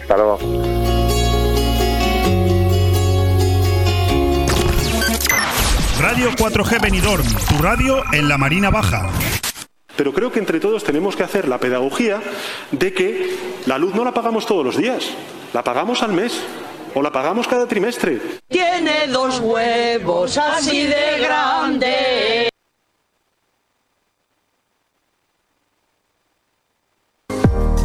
Hasta luego. Radio 4G Benidorm, tu radio en la Marina Baja. Pero creo que entre todos tenemos que hacer la pedagogía de que la luz no la pagamos todos los días, la pagamos al mes o la pagamos cada trimestre. Tiene dos huevos así de grandes.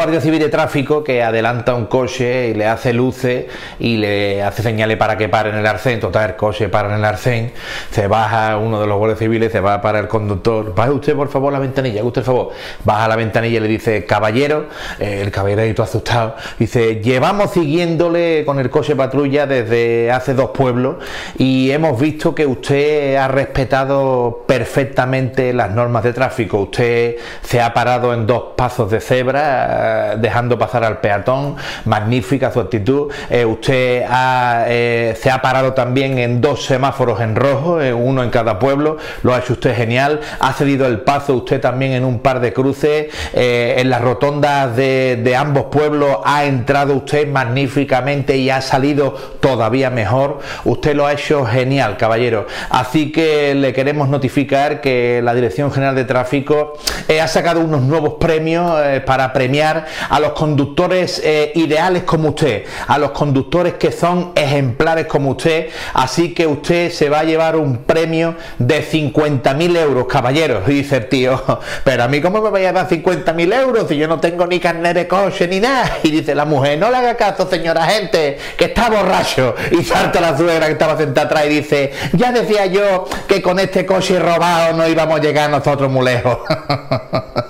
guardia civil de tráfico que adelanta un coche y le hace luces y le hace señales para que pare en el arcén. Total, el coche para en el arcén, se baja uno de los guardias civiles, se va para el conductor. Baje usted, por favor, la ventanilla, usted el favor. Baja la ventanilla y le dice, caballero, eh, el caballerito asustado, dice, llevamos siguiéndole con el coche patrulla desde hace dos pueblos y hemos visto que usted ha respetado perfectamente las normas de tráfico. Usted se ha parado en dos pasos de cebra, eh, dejando pasar al peatón. Magnífica su actitud. Eh, usted ha, eh, se ha parado también en dos semáforos en rojo, uno en cada pueblo. Lo ha hecho usted genial. Ha cedido el paso usted también en un par de cruces. En las rotondas de, ambos pueblos ha entrado usted magníficamente y ha salido todavía mejor. Usted lo ha hecho genial, caballero. Así que le queremos notificar que la Dirección General de Tráfico ha sacado unos nuevos premios para premiar a los conductores eh, ideales como usted, a los conductores que son ejemplares como usted. Así que usted se va a llevar un premio de 50.000 euros, caballero. Y dice el tío, pero a mí cómo me voy a dar 50.000 euros si yo no tengo ni carnet de coche ni nada. Y dice la mujer, no le haga caso, señora gente, que está borracho. Y salta la suegra que estaba sentada atrás y dice, ya decía yo que con este coche robado no íbamos a llegar nosotros muy lejos.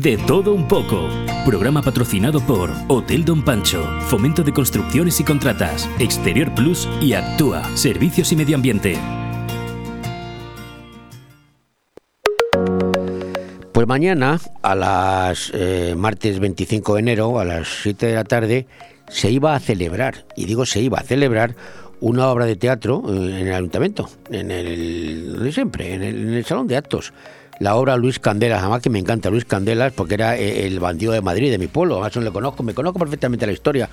De todo un poco. Programa patrocinado por Hotel Don Pancho, Fomento de Construcciones y Contratas, Exterior Plus y Actúa, Servicios y Medio Ambiente. Pues mañana, a las eh, martes 25 de enero, a las 7 de la tarde, se iba a celebrar, y digo se iba a celebrar, una obra de teatro eh, en el ayuntamiento, en el de siempre, en el, en el salón de actos. La obra Luis Candelas, además que me encanta Luis Candelas porque era eh, el bandido de Madrid, de mi pueblo, además no le conozco, me conozco perfectamente la historia.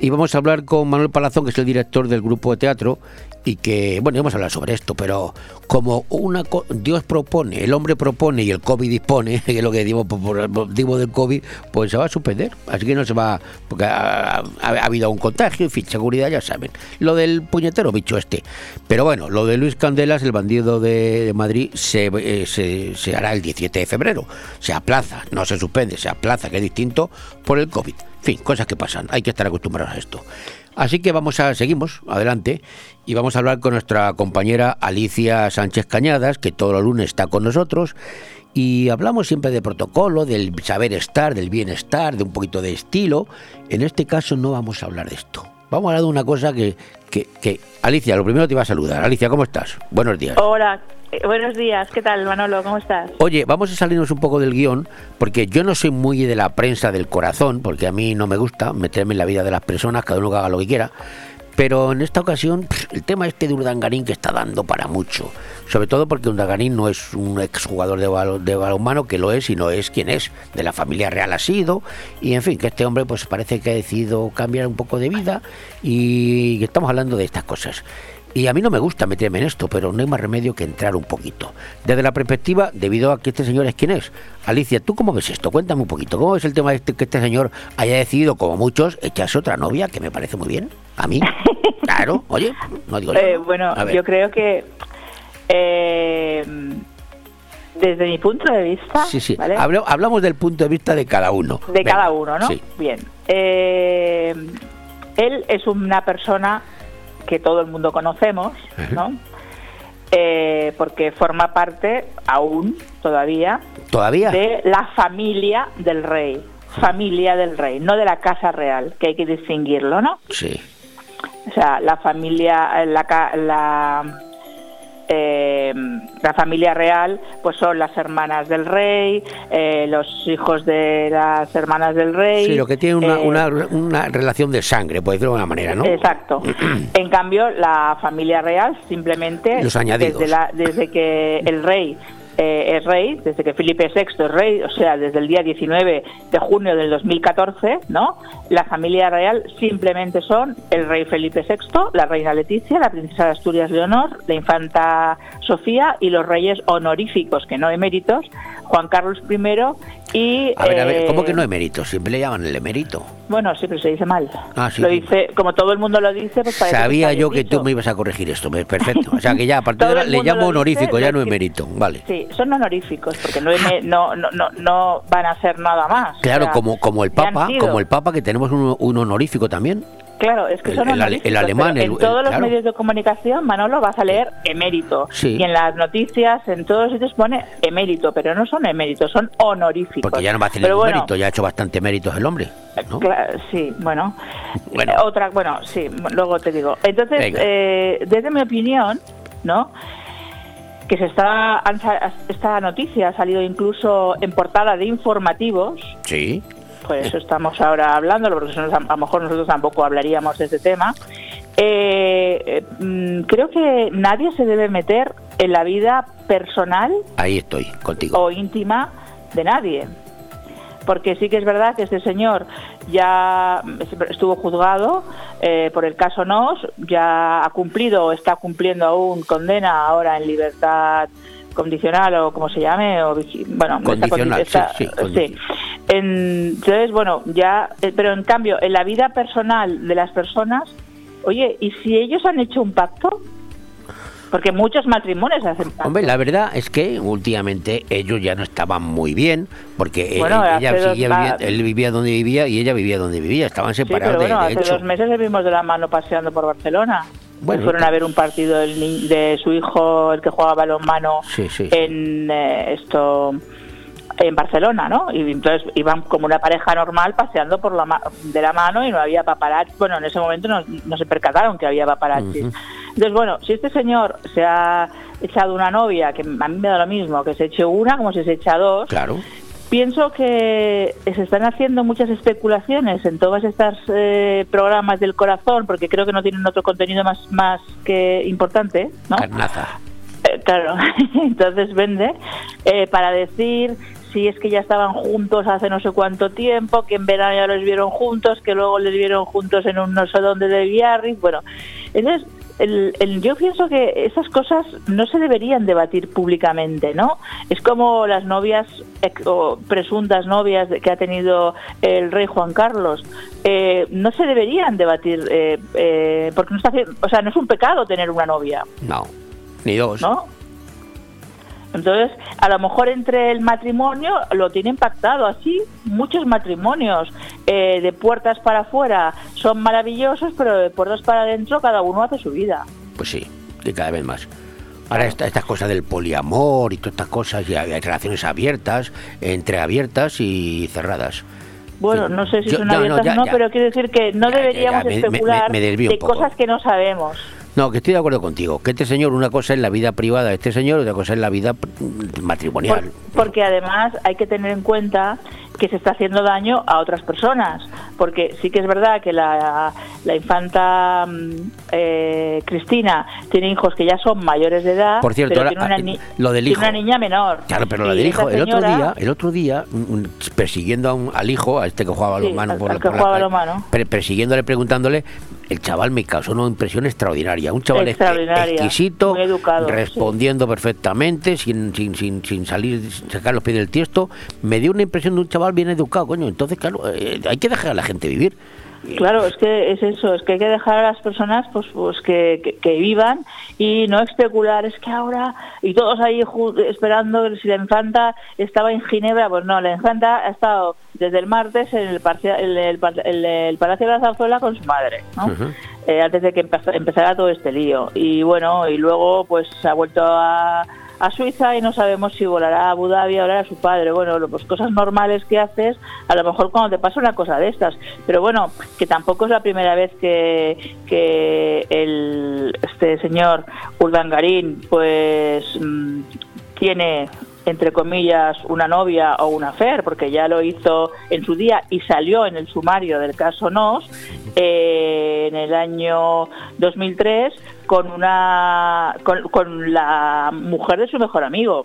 Y vamos a hablar con Manuel Palazón, que es el director del grupo de teatro, y que, bueno, vamos a hablar sobre esto, pero como una Dios propone, el hombre propone y el COVID dispone, que es lo que digo por, motivo del COVID, pues se va a suspender. Así que no se va, porque ha, ha- ha habido un contagio, en fin, seguridad, ya saben. Lo del puñetero bicho este. Pero bueno, lo de Luis Candelas, el bandido de, Madrid, se, eh, se, se hará el 17 de febrero. Se aplaza, no se suspende, se aplaza, que es distinto por el COVID. En fin, cosas que pasan, hay que estar acostumbrados a esto. Así que vamos a, seguimos adelante y vamos a hablar con nuestra compañera Alicia Sánchez Cañadas, que todos los lunes está con nosotros, y hablamos siempre de protocolo, del saber estar, del bienestar, de un poquito de estilo. En este caso no vamos a hablar de esto. Vamos a hablar de una cosa que, que, que- Alicia, lo primero te iba a saludar. Alicia, ¿cómo estás? Buenos días. Hola, eh, buenos días. ¿Qué tal, Manolo? ¿Cómo estás? Oye, vamos a salirnos un poco del guion, porque yo no soy muy de la prensa del corazón, porque a mí no me gusta meterme en la vida de las personas, cada uno que haga lo que quiera. Pero en esta ocasión, el tema este de Urdangarín que está dando para mucho. Sobre todo porque Urdangarín no es un exjugador de, balo- de balonmano, que lo es y no es quien es. De la familia real ha sido. Y en fin, que este hombre pues parece que ha decidido cambiar un poco de vida. Y estamos hablando de estas cosas. Y a mí no me gusta meterme en esto, pero no hay más remedio que entrar un poquito. Desde la perspectiva, debido a que este señor es quien es. Alicia, ¿tú cómo ves esto? Cuéntame un poquito. ¿Cómo ves el tema de este, que este señor haya decidido, como muchos, echarse otra novia, que me parece muy bien? A mí. Claro, oye, no digo. Eh, ¿no? bueno, yo creo que eh, desde mi punto de vista, Sí, sí. ¿vale? Hablamos del punto de vista de cada uno. de Venga, cada uno, ¿no? Sí. Bien. Eh, él es una persona que todo el mundo conocemos, ¿no? Eh, porque forma parte aún todavía ¿Todavía? de la familia del rey, familia del rey, no de la casa real, que hay que distinguirlo, ¿no? Sí. O sea, la familia, la, la, eh, la familia real, pues son las hermanas del rey, eh, los hijos de las hermanas del rey. Sí, lo que tiene una, eh, una, una relación de sangre, por decirlo de alguna manera, ¿no? Exacto. En cambio, la familia real simplemente Los añadidos. Desde, la- desde que el rey eh, es rey, desde que Felipe VI es rey, o sea, desde el día 19 de junio del 2014, ¿no? La familia real simplemente son el rey Felipe VI, la reina Leticia, la princesa de Asturias Leonor, la infanta Sofía y los reyes honoríficos, que no eméritos, Juan Carlos I y... A ver, a ver, eh, ¿cómo que no emérito? Siempre le llaman el emérito. Bueno, pero se dice mal. Ah, sí. Lo dice, como todo el mundo lo dice, pues parece Sabía yo que dicho. tú me ibas a corregir esto, perfecto. O sea que ya a partir de ahora le llamo honorífico, dice, ya no emérito. Vale. Sí, son honoríficos, porque no, no, no, no, no van a hacer nada más. Claro, O sea, como, como el Papa, como el Papa que tenemos un, un honorífico también. Claro, es que el- son el honoríficos, el alemán, el- en todos el- los claro. medios de comunicación, Manolo, vas a leer emérito. Sí. Y en las noticias, en todos los sitios pone emérito, pero no son eméritos, son honoríficos. Porque ya no va a tener bueno, mérito, ya ha hecho bastante méritos el hombre. ¿no? Cla- sí, bueno. Bueno. Eh, Otra, bueno, sí, luego te digo. Entonces, eh, desde mi opinión, ¿no? Que se está, esta noticia ha salido incluso en portada de informativos, Sí. por eso estamos ahora hablando, porque a lo mejor nosotros tampoco hablaríamos de este tema. Eh, eh, mm, creo que nadie se debe meter en la vida personal Ahí estoy, contigo. o íntima de nadie. Porque sí que es verdad que este señor ya estuvo juzgado eh, por el caso Nos, ya ha cumplido o está cumpliendo aún condena ahora en libertad condicional o como se llame, o bueno, Condicional, condi- está- sí, sí, condicional. Entonces, bueno, ya, eh, pero en cambio, en la vida personal de las personas, oye, ¿y si ellos han hecho un pacto? Porque muchos matrimonios hacen pacto. Hombre, la verdad es que últimamente ellos ya no estaban muy bien, porque eh, Bueno, ella dos seguía ma- viviendo- él vivía donde vivía y ella vivía donde vivía, estaban Sí, separados pero bueno, de, de hace hecho. dos meses le vimos de la mano paseando por Barcelona. Bueno, fueron a ver un partido de su hijo, el que jugaba balonmano, Sí, sí. en eh, esto en Barcelona, ¿no? Y entonces iban como una pareja normal paseando por la ma- de la mano y no había paparazzi. Bueno, en ese momento no, no se percataron que había paparazzi. Entonces, bueno, si este señor se ha echado una novia, que a mí me da lo mismo, que se eche una como si se echa dos, Claro. Pienso que se están haciendo muchas especulaciones en todos estos eh, programas del corazón, porque creo que no tienen otro contenido más, más que importante, ¿no? Carnaza. Eh, claro, entonces vende eh, para decir si es que ya estaban juntos hace no sé cuánto tiempo, que en verano ya los vieron juntos, que luego les vieron juntos en un no sé dónde de Biarritz, bueno, entonces el- el- yo pienso que esas cosas no se deberían debatir públicamente, ¿no? Es como las novias o presuntas novias que ha tenido el rey Juan Carlos, eh, no se deberían debatir eh, eh, porque no está, o sea, no es un pecado tener una novia, No, ni dos. ¿no? Entonces, a lo mejor entre el matrimonio lo tienen pactado así. Muchos matrimonios eh, de puertas para afuera son maravillosos, pero de puertas para adentro cada uno hace su vida. Pues sí, y cada vez más. Ahora esta- estas cosas del poliamor y todas estas cosas, y hay relaciones abiertas, entreabiertas y cerradas. Bueno, no sé si Yo- son no, no, abiertas o no, ya. pero quiero decir que no Ya, deberíamos ya, me- me- especular de cosas que no sabemos. No, que estoy de acuerdo contigo. Que este señor, una cosa es la vida privada de este señor, otra cosa es la vida matrimonial. Porque además hay que tener en cuenta que se está haciendo daño a otras personas. Porque sí que es verdad que la, la infanta mm, eh, Cristina tiene hijos que ya son mayores de edad, Por cierto, pero ahora, tiene una, ah, ni- lo del tiene hijo. una niña menor. Claro, pero lo del hijo, el otro día, el otro día, persiguiendo a un- al hijo, a este que jugaba Sí, al- por al que por la calle, persiguiéndole, preguntándole, el chaval me causó una impresión extraordinaria. Un chaval ex- Extraordinaria, exquisito, educado, respondiendo perfectamente, sin, sin, sin, sin salir, sin sacar los pies del tiesto. Me dio una impresión de un chaval bien educado, coño. Entonces, claro, eh, hay que dejar a la gente vivir. Claro, es que es eso, es que hay que dejar a las personas pues, pues que, que- que vivan y no especular, es que ahora, y todos ahí esperando si la infanta estaba en Ginebra, pues no, la infanta ha estado desde el martes en el, parcia- el, el Palacio de la Zarzuela con su madre, ¿no? Eh, antes de que empeza- empezara todo este lío. Y bueno, y luego pues se ha vuelto a, a Suiza y no sabemos si volará a Abu Dhabi a hablar a su padre. Bueno, pues cosas normales que haces, a lo mejor cuando te pasa una cosa de estas. Pero bueno, que tampoco es la primera vez que, que el, este señor Urdangarín pues mm, tiene entre comillas, una novia o una fer, porque ya lo hizo en su día y salió en el sumario del caso Nos eh, en el año 2003 con una con, con la mujer de su mejor amigo.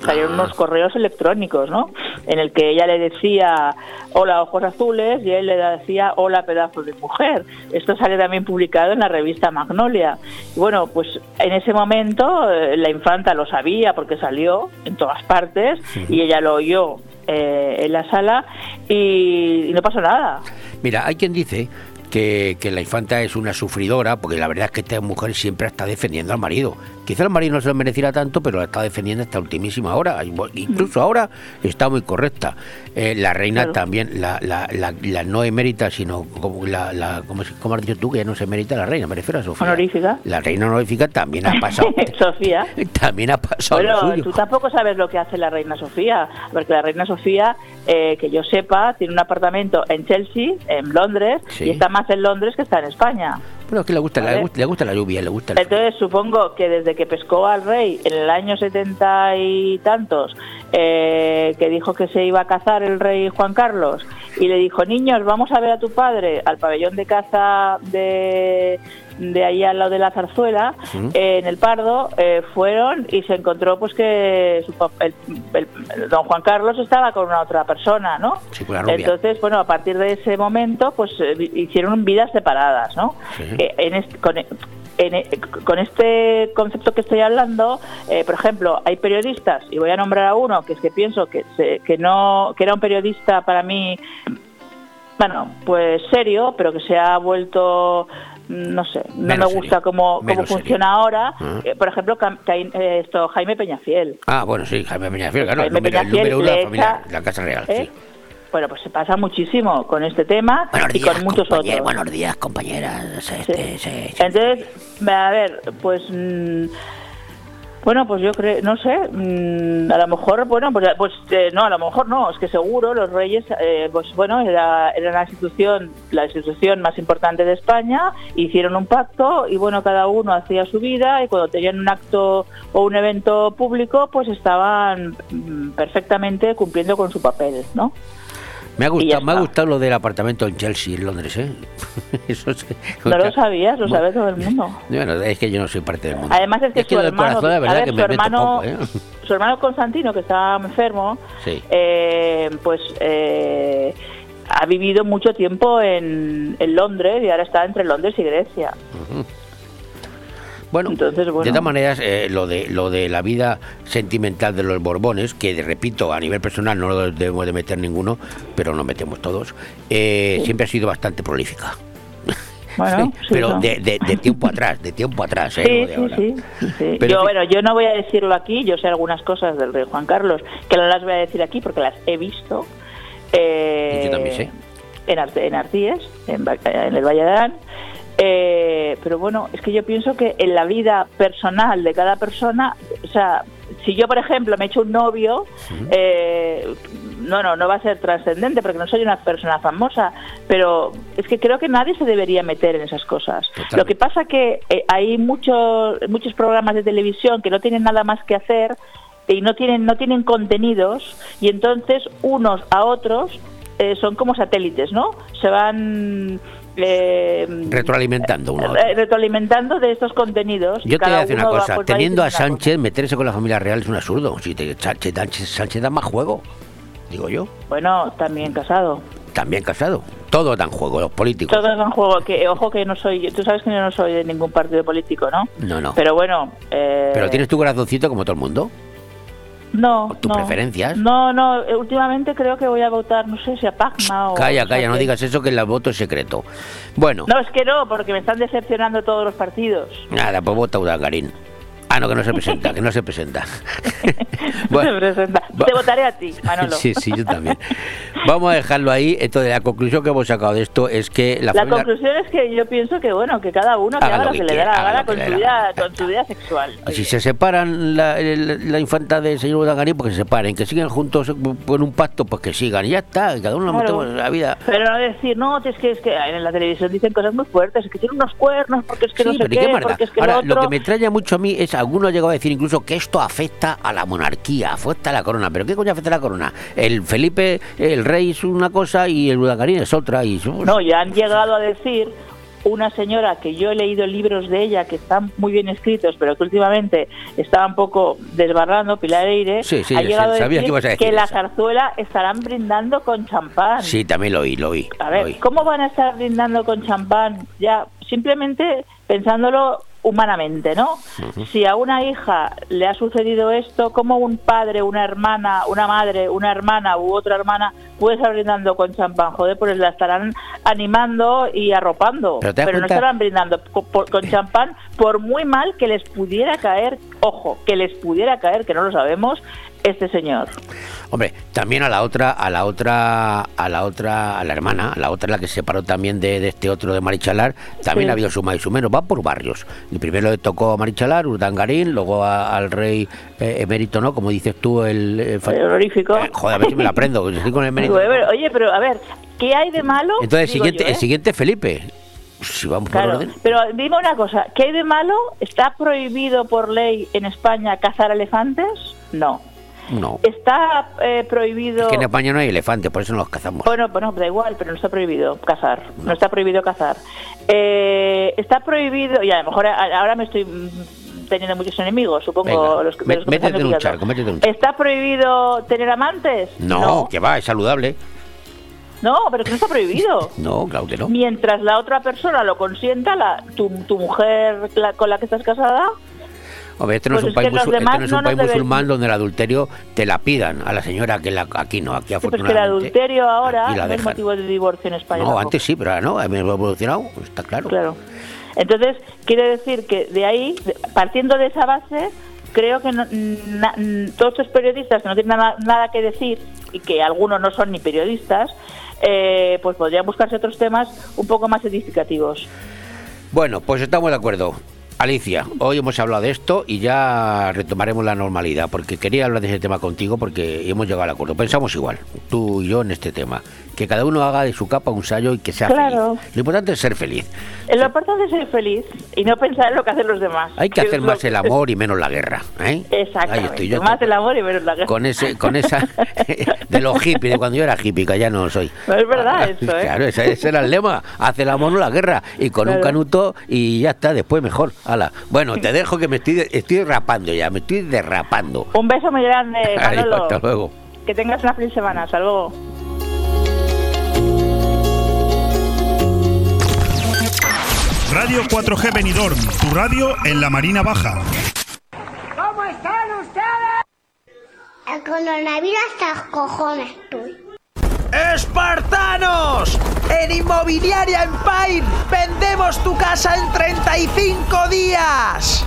Salieron unos correos electrónicos, ¿no? En el que ella le decía, hola, ojos azules, y él le decía, hola, pedazo de mujer. Esto sale también publicado en la revista Magnolia. Y bueno, pues en ese momento eh, la infanta lo sabía porque salió en todas partes y ella lo oyó eh, en la sala y, y no pasó nada. Mira, hay quien dice que, que la infanta es una sufridora, porque la verdad es que esta mujer siempre está defendiendo al marido. Quizá el marido no se lo mereciera tanto, pero la está defendiendo hasta ultimísima hora. Incluso ahora está muy correcta. Eh, la reina Claro. también, la, la, la, la no emérita, sino como la, como, como has dicho tú, que ya no se emérita la reina, me refiero a Sofía. Honorífica. La reina honorífica también ha pasado. Sofía. también ha pasado lo Bueno, suyo. tú tampoco sabes lo que hace la reina Sofía, porque la reina Sofía, eh, que yo sepa, tiene un apartamento en Chelsea, en Londres, Sí. y está más en Londres que está en España. Bueno, es que le gusta, le gusta, le gusta la lluvia, le gusta el Entonces supongo que desde que pescó al rey en el año setenta y tantos, eh, que dijo que se iba a cazar el rey Juan Carlos, y le dijo, niños, vamos a ver a tu padre al pabellón de caza de, de ahí al lado de la zarzuela, eh, en el Pardo, eh, fueron y se encontró pues que su pap- el- el- el don Juan Carlos estaba con una otra persona, ¿no? Sí. Entonces, bueno, a partir de ese momento, pues eh, hicieron vidas separadas, ¿no? Sí. En este- con, en- con este concepto que estoy hablando, eh, por ejemplo, hay periodistas, y voy a nombrar a uno, que es que pienso que, se- que no que era un periodista para mí, bueno, pues serio, pero que se ha vuelto no sé, no Menos me gusta cómo, cómo serio. funciona ahora. Ah. Eh, por ejemplo, eh, esto Jaime Peñafiel. Ah, bueno, sí, Jaime Peñafiel, claro, el Jaime el número uno de la familia, echa- la Casa Real, ¿eh? sí. Bueno, pues se pasa muchísimo con este tema y con muchos otros. Buenos días, compañeras. Este, sí, sí. Entonces, a ver, pues mm, bueno, pues yo creo, no sé, mm, a lo mejor, bueno, pues, pues eh, no, a lo mejor no, es que seguro los reyes, eh, pues bueno, era, era la institución, la institución más importante de España, hicieron un pacto y bueno, cada uno hacía su vida y cuando tenían un acto o un evento público, pues estaban mm, perfectamente cumpliendo con su papel, ¿no? Me ha gustado, me ha gustado lo del apartamento en Chelsea, en Londres, ¿eh? Eso es- No lo sabías, lo sabe todo el mundo. Bueno, es que yo no soy parte del mundo. Además es que, su del hermano, corazón, la a ver, que su hermano, poco, ¿eh? su hermano Constantino, que estaba enfermo, Sí. eh, pues eh, ha vivido mucho tiempo en, en Londres y ahora está entre Londres y Grecia. Bueno, Entonces, bueno. de todas maneras, eh, lo de lo de la vida sentimental de los Borbones, que repito, a nivel personal no lo debemos de meter ninguno, pero nos metemos todos, eh, siempre ha sido bastante prolífica. Bueno, sí, pero no. de, de- de tiempo atrás, de tiempo atrás, ¿eh? Sí, no sí, sí. Pero yo, bueno, yo no voy a decirlo aquí, yo sé algunas cosas del rey Juan Carlos, que no las voy a decir aquí porque las he visto. eh, yo también sé. En, Arte- en Artíes, en, en el Valle de Arán. Eh, pero bueno, es que yo pienso que en la vida personal de cada persona, o sea, si yo, por ejemplo, me echo un novio, eh, no, no, no va a ser trascendente porque no soy una persona famosa, pero es que creo que nadie se debería meter en esas cosas. Lo que pasa que eh, hay muchos muchos programas de televisión que no tienen nada más que hacer y no tienen no tienen contenidos y entonces unos a otros eh, son como satélites, ¿no? Se van eh, Retroalimentando uno. eh, retroalimentando de estos contenidos. Yo te voy a decir una va- cosa, pues teniendo a Sánchez, meterse con la familia real es un absurdo. Si te, Sánchez, Sánchez- Sánchez da más juego, digo yo. Bueno, también casado. También casado. Todo dan juego, los políticos. Todo es un juego que, ojo que no soy, tú sabes que yo no soy de ningún partido político, ¿no? No, no. Pero bueno, eh, Pero tienes tu corazoncito como todo el mundo. No, tus no. preferencias. No, no, eh, últimamente creo que voy a votar, no sé si a Pacma o... Calla, o sea calla, no digas eso que el voto es secreto. Bueno, No, es que no, porque me están decepcionando todos los partidos. nada, pues vota Udagarín. Ah, no, que no se presenta, que no se presenta. Se presenta. Te votaré a ti, Manolo. Sí, sí, yo también. Vamos a dejarlo ahí. Entonces, la conclusión que hemos sacado de esto es que la, La familia... conclusión es que yo pienso que bueno que cada uno que Haga haga, lo que que, le dé quiera, la gana con su vida con su vida sexual. Si se separan la, el- la infanta del señor Udagarín, pues que se separen. Que sigan juntos con un pacto, pues que sigan. Y ya está, y cada uno Claro. la vida. Pero no decir, no, es que, es que en la televisión dicen cosas muy fuertes, es que tiene unos cuernos, porque es que no sé pero ¿y qué, qué da? porque es que Ahora, lo que me extraña mucho a mí es, algunos llegado a decir incluso que esto afecta a la monarquía, afecta a la corona. ¿Pero qué coño afecta a la corona? El Felipe, el rey es una cosa y el Udagarín es otra. Y No, ya han llegado a decir una señora que yo he leído libros de ella que están muy bien escritos, pero que últimamente estaba un poco desbarrando, Pilar Eire, Sí, sí, ha llegado sé, a decir que a decir la eso. zarzuela estarán brindando con champán. Sí, también lo oí, lo oí. A ver, oí. ¿cómo van a estar brindando con champán? Ya, simplemente pensándolo humanamente, ¿no? Si a una hija le ha sucedido esto, ¿cómo un padre, una hermana, una madre, una hermana u otra hermana puede estar brindando con champán? Joder, pues la estarán animando y arropando. Pero no estarán brindando con champán por muy mal que les pudiera caer, ojo, que les pudiera caer, que no lo sabemos, este señor. Hombre, también a la otra, a la otra, a la otra, a la hermana, a la otra la que se separó también de, de este otro de Marichalar, también Sí. ha habido su más y su menos, va por barrios. Y primero le tocó a Marichalar, Urdangarín, luego a- al rey eh, emérito, ¿no? Como dices tú, el... eh, fa- El honorífico. Eh, joder, a ver si me la aprendo, estoy con el emérito. Oye, pero- a ver, ¿qué hay de malo? Entonces, el siguiente, yo, ¿eh? el siguiente Felipe. Si vamos por Claro, orden. pero dime una cosa, ¿qué hay de malo? ¿Está prohibido por ley en España cazar elefantes? No. No. ¿Está eh, prohibido...? Es que en España no hay elefantes, por eso no los cazamos. Bueno, bueno, da igual, pero no está prohibido cazar. No, está prohibido cazar. Eh, está prohibido, y a lo mejor ahora me estoy mm, teniendo muchos enemigos, supongo. Venga, los, que- me- los que métete en un charco, métete en un charco. ¿Está prohibido tener amantes? No, que va, es saludable. No, pero que no está prohibido. No, claro que no. Mientras la otra persona lo consienta, la, tu, tu mujer la- con la que estás casada, Hombre, este no Pues es un es país, este no es un país musulmán donde el adulterio te la pidan a la señora que la, aquí no, aquí sí, pues que el afortunadamente. adulterio ahora no es motivo de divorcio en España. no, tampoco. antes sí, pero ahora no, ha evolucionado, está claro. Claro. Entonces, quiere decir que de ahí, partiendo de esa base, creo que no- na- todos estos periodistas que no tienen nada, nada que decir y que algunos no son ni periodistas, eh, pues podrían buscarse otros temas un poco más edificativos. Bueno, pues estamos de acuerdo. Alicia, hoy hemos hablado de esto y ya retomaremos la normalidad, porque quería hablar de ese tema contigo porque hemos llegado al acuerdo. Pensamos igual, tú y yo en este tema, que cada uno haga de su capa un sallo y que sea Claro. feliz. Lo importante es ser feliz. Lo importante es ser feliz y no pensar en lo que hacen los demás. Hay que es hacer lo- más el amor y menos la guerra. ¿eh? Exactamente. estoy yo. más el amor y menos la guerra. Con ese, con esa de los hippies, de cuando yo era hippie, que ya no lo soy. No es verdad eso, ¿eh? Claro, ese, ese era el lema. Hace el amor, no la guerra. Y con un Claro. canuto y ya está, después mejor. Hala. Bueno, te dejo que me estoy, estoy rapando ya, me estoy derrapando. Un beso muy grande, Manolo. hasta luego. Que tengas una feliz semana. Hasta luego. Radio 4G Benidorm, tu radio en la Marina Baja. ¿Cómo están ustedes? El coronavirus hasta los cojones estoy. ¡Espartanos! En Inmobiliaria Empire vendemos tu casa en 35 días.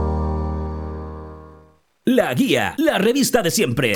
La Guía, la revista de siempre.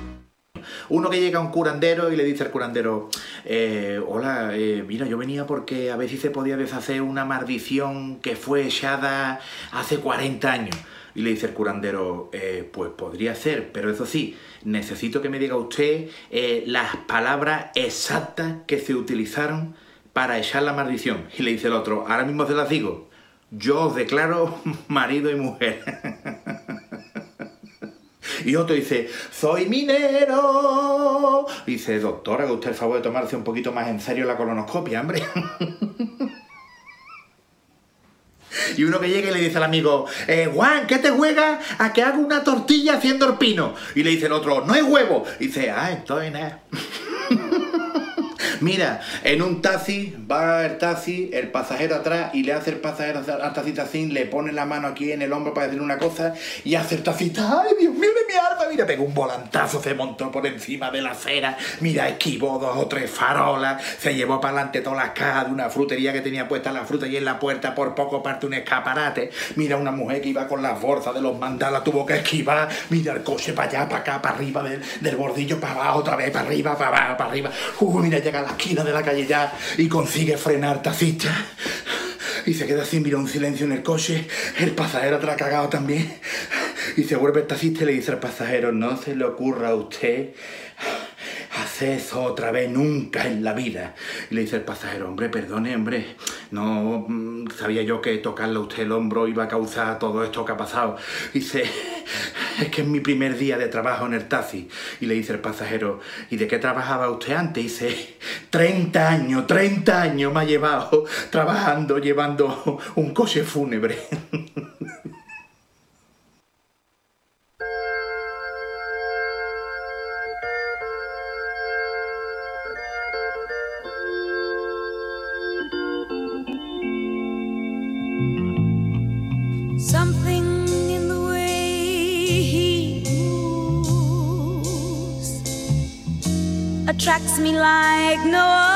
Uno que llega a un curandero y le dice al curandero, eh, hola, eh, mira, yo venía porque a ver si se podía deshacer una maldición que fue echada hace 40 años. Y le dice el curandero, "Eh, pues podría ser, pero eso sí, necesito que me diga usted las palabras exactas que se utilizaron para echar la maldición. Y le dice el otro, ahora mismo se las digo, yo os declaro marido y mujer. Y otro dice, soy minero. Dice, doctora, que usted el favor de tomarse un poquito más en serio la colonoscopia, hombre. Y uno que llega y le dice al amigo, eh, Juan, ¿qué te juegas a que haga una tortilla haciendo el pino? Y le dice el otro, no hay huevo. Y dice, ah, entonces nada. Mira, en un taxi, va el taxi, el pasajero atrás y le hace el pasajero al taxista así, le pone la mano aquí en el hombro para decir una cosa y hace el taxista, ay Dios mío de mi alma, mira, pegó un volantazo, se montó por encima de la acera, mira, esquivó dos o tres farolas, se llevó para adelante todas las cajas de una frutería que tenía puesta la fruta y en la puerta por poco parte un escaparate, mira, una mujer que iba con las bolsas de los mandalas tuvo que esquivar, mira el coche para allá, para acá, para arriba, del, del bordillo para abajo, otra vez, para arriba, para abajo, para arriba, Uy, mira, llega la esquina de la calle ya y consigue frenar taxista. Y se queda así, mira un silencio en el coche. El pasajero atrás cagado también. Y se vuelve el y le dice al pasajero, no se le ocurra a usted hacer eso otra vez nunca en la vida. Y le dice el pasajero, hombre, perdone, hombre, no mm, sabía yo que tocarle a usted el hombro iba a causar todo esto que ha pasado. Dice, es que es mi primer día de trabajo en el taxi. Y le dice el pasajero, ¿y de qué trabajaba usted antes? Y dice, 30 años, 30 años me ha llevado trabajando, llevando un coche fúnebre. attracts me like no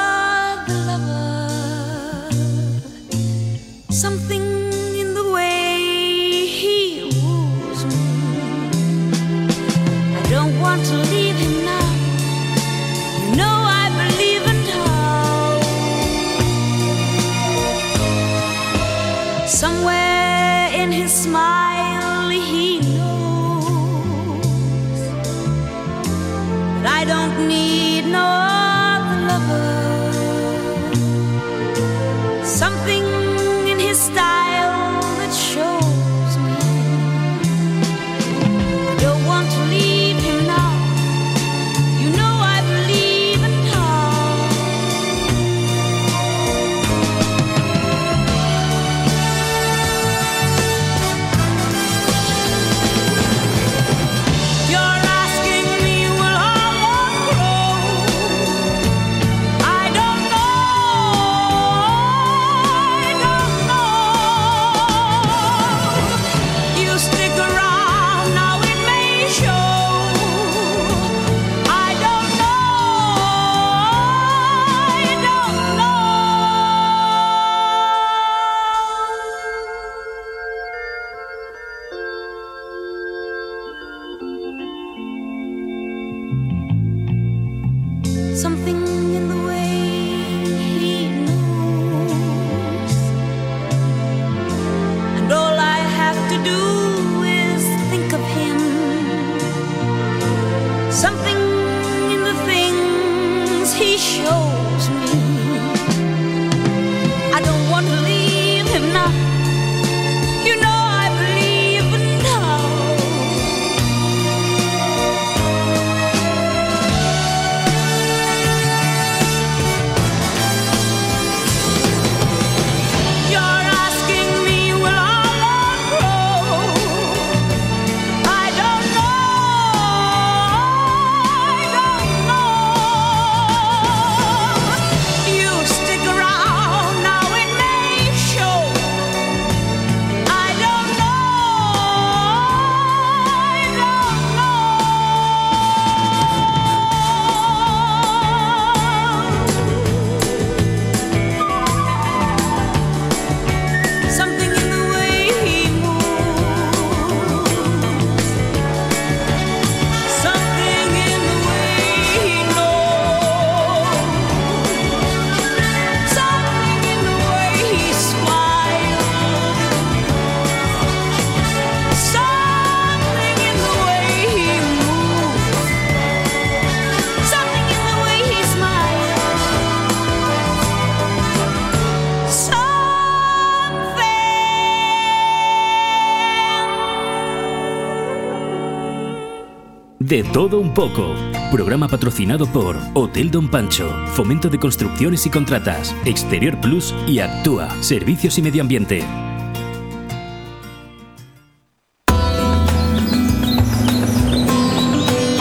todo un poco. Programa patrocinado por Hotel Don Pancho, Fomento de Construcciones y Contratas, Exterior Plus y Actúa, Servicios y Medio Ambiente.